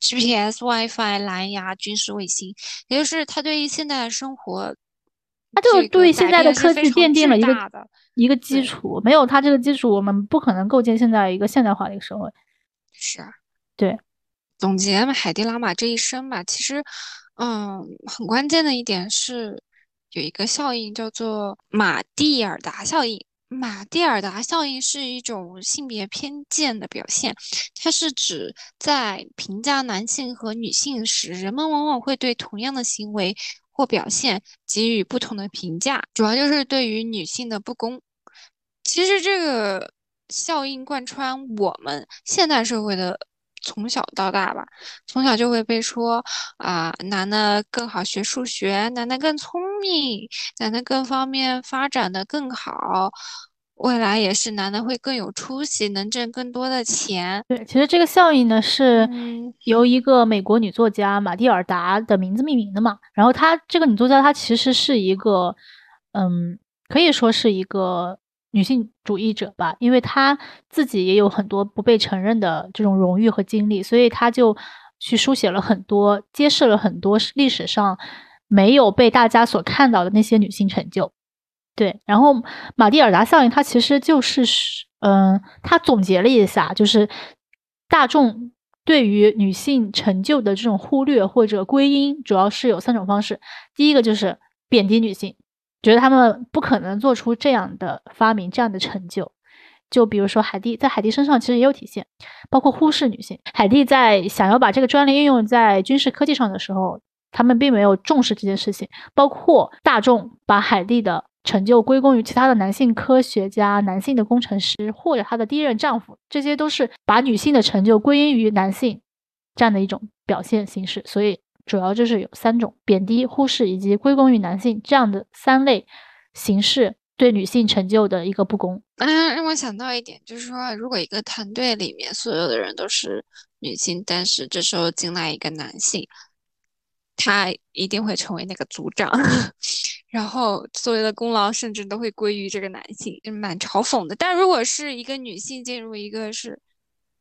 ？GPS、WiFi、蓝牙、军事卫星，也就是他对于现代的生活，他就是对现在的科技奠定了一个大的。一个基础，没有他这个基础，我们不可能构建现在一个现代化的一个社会。是啊，对，总结嘛海蒂拉玛这一生吧，其实，嗯，很关键的一点是有一个效应叫做马蒂尔达效应。马蒂尔达效应是一种性别偏见的表现，它是指在评价男性和女性时，人们往往会对同样的行为或表现给予不同的评价，主要就是对于女性的不公。其实这个效应贯穿我们现代社会的从小到大吧，从小就会被说啊、男的更好学数学，男的更聪明，男的各方面发展的更好，未来也是男的会更有出息，能挣更多的钱。对，其实这个效应呢是嗯由一个美国女作家玛蒂尔达的名字命名的嘛。然后她这个女作家，她其实是一个，嗯，可以说是一个女性主义者吧，因为她自己也有很多不被承认的这种荣誉和经历，所以她就去书写了很多，揭示了很多历史上没有被大家所看到的那些女性成就。对，然后马蒂尔达效应，它其实就是，嗯、他总结了一下，就是大众对于女性成就的这种忽略或者归因，主要是有三种方式。第一个就是贬低女性，觉得他们不可能做出这样的发明、这样的成就。就比如说海蒂，在海蒂身上其实也有体现，包括忽视女性。海蒂在想要把这个专利应用在军事科技上的时候，他们并没有重视这件事情，包括大众把海蒂的成就归功于其他的男性科学家、男性的工程师或者她的第一任丈夫，这些都是把女性的成就归因于男性这样的一种表现形式。所以主要就是有三种：贬低、忽视以及归功于男性这样的三类形式对女性成就的一个不公。嗯，让我想到一点，就是说，如果一个团队里面所有的人都是女性，但是这时候进来一个男性，他一定会成为那个组长，然后所有的功劳甚至都会归于这个男性，就蛮嘲讽的。但如果是一个女性进入一个是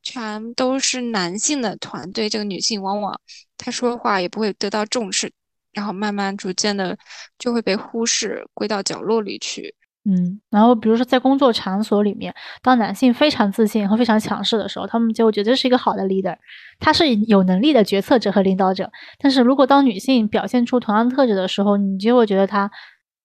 全都是男性的团队，这个女性往往她说话也不会得到重视，然后慢慢逐渐的就会被忽视，归到角落里去。嗯，然后比如说在工作场所里面，当男性非常自信和非常强势的时候，他们就会觉得是一个好的 leader，他是有能力的决策者和领导者。但是如果当女性表现出同样特质的时候，你就会觉得她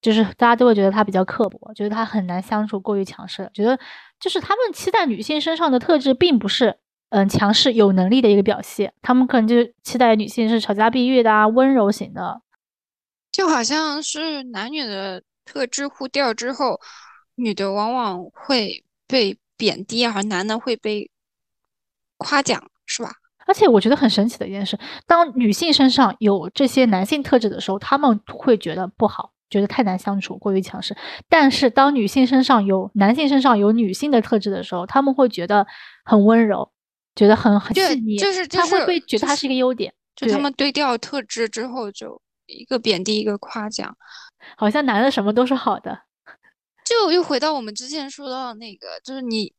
就是大家都会觉得她比较刻薄，觉得她很难相处，过于强势，觉得就是他们期待女性身上的特质并不是嗯强势有能力的一个表现，他们可能就期待女性是吵架避孕的啊，温柔型的。就好像是男女的特质互调之后，女的往往会被贬低，而男的会被夸奖，是吧？而且我觉得很神奇的一件事，当女性身上有这些男性特质的时候，他们会觉得不好，觉得太难相处，过于强势。但是当女性身上有男性身上有女性的特质的时候，他们会觉得很温柔，觉得很很对细腻，就是就他会是被觉得他是是一个优点。就他们对调特质之后，就一个贬低，一个夸奖。好像男的什么都是好的，就又回到我们之前说到的那个，就是你，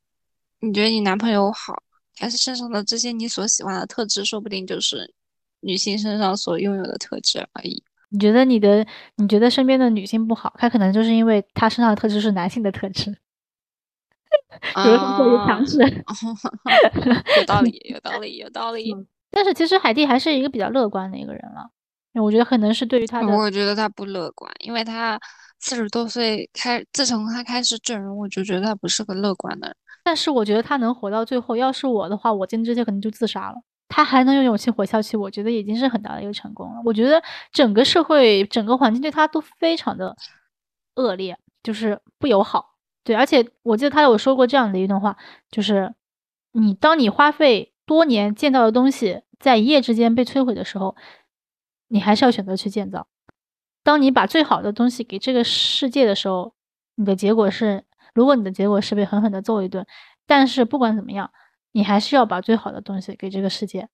你觉得你男朋友好，但是身上的这些你所喜欢的特质，说不定就是女性身上所拥有的特质而已。你觉得你的你觉得身边的女性不好，她可能就是因为她身上的特质是男性的特质，比如说过于强啊，势。有道理，有道理，有道理。但是其实海蒂还是一个比较乐观的一个人了，我觉得可能是对于她的我觉得他不乐观，因为他四十多岁开，自从他开始整容，我就觉得他不是个乐观的人。但是我觉得他能活到最后，要是我的话，我今天这些可能就自杀了。他还能有勇气活下去，我觉得已经是很大的一个成功了。我觉得整个社会、整个环境对他都非常的恶劣，就是不友好。对，而且我记得他有说过这样的一段话，就是你当你花费多年建造的东西在一夜之间被摧毁的时候，你还是要选择去建造。当你把最好的东西给这个世界的时候，你的结果是，如果你的结果是被狠狠的揍一顿，但是不管怎么样，你还是要把最好的东西给这个世界。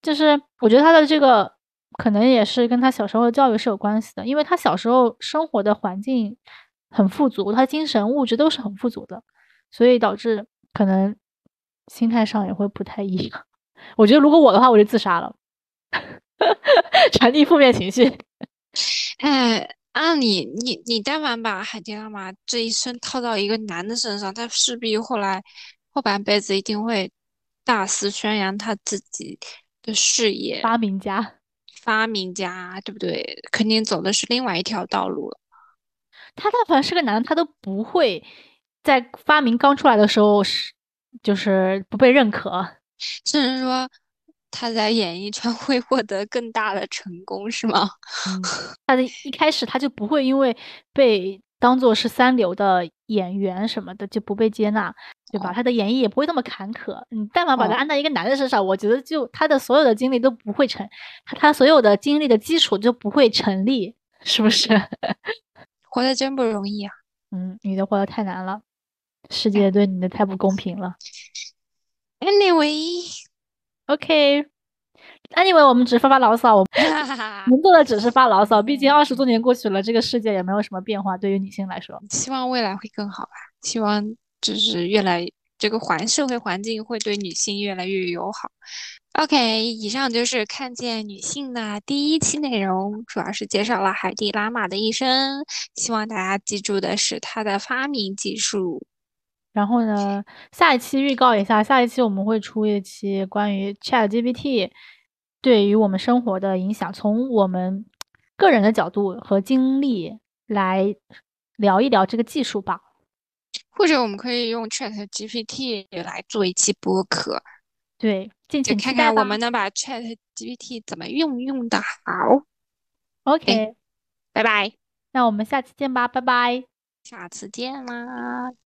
就是我觉得他的这个可能也是跟他小时候的教育是有关系的，因为他小时候生活的环境很富足，他精神物质都是很富足的，所以导致可能心态上也会不太一样。我觉得如果我的话，我就自杀了，传递负面情绪。哎，按你你你但凡把海蒂拉玛这一生套到一个男的身上，他势必后来后半辈子一定会大肆宣扬他自己的事业，发明家，发明家，对不对？肯定走的是另外一条道路了。他但凡是个男的，他都不会在发明刚出来的时候是就是不被认可。甚至说他在演艺圈会获得更大的成功，是吗？嗯，他的一开始他就不会因为被当做是三流的演员什么的就不被接纳，对吧？哦他的演绎也不会那么坎坷。你但凡把他哦按在一个男的身上，我觉得就他的所有的经历都不会成，他他所有的经历的基础就不会成立，是不是？活得真不容易啊！嗯，女的活得太难了，世界对你的太不公平了。Anyway，OK，Anyway，我们只是发发牢骚，我哈哈哈，能做的只是发牢骚。毕竟二十多年过去了，这个世界也没有什么变化，对于女性来说。希望未来会更好吧。希望就是越来这个环社会环境会对女性越来越友好。OK，以上就是看见女性的第一期内容，主要是介绍了海蒂拉玛的一生。希望大家记住的是她的发明技术。然后呢，下一期预告一下，下一期我们会出一期关于 ChatGPT 对于我们生活的影响，从我们个人的角度和经历来聊一聊这个技术吧。或者我们可以用 Chat GPT 来做一期播客，对，看。看我们能把 Chat GPT 怎么用用的好。OK，拜拜，那我们下期见吧，拜拜。下次见啦。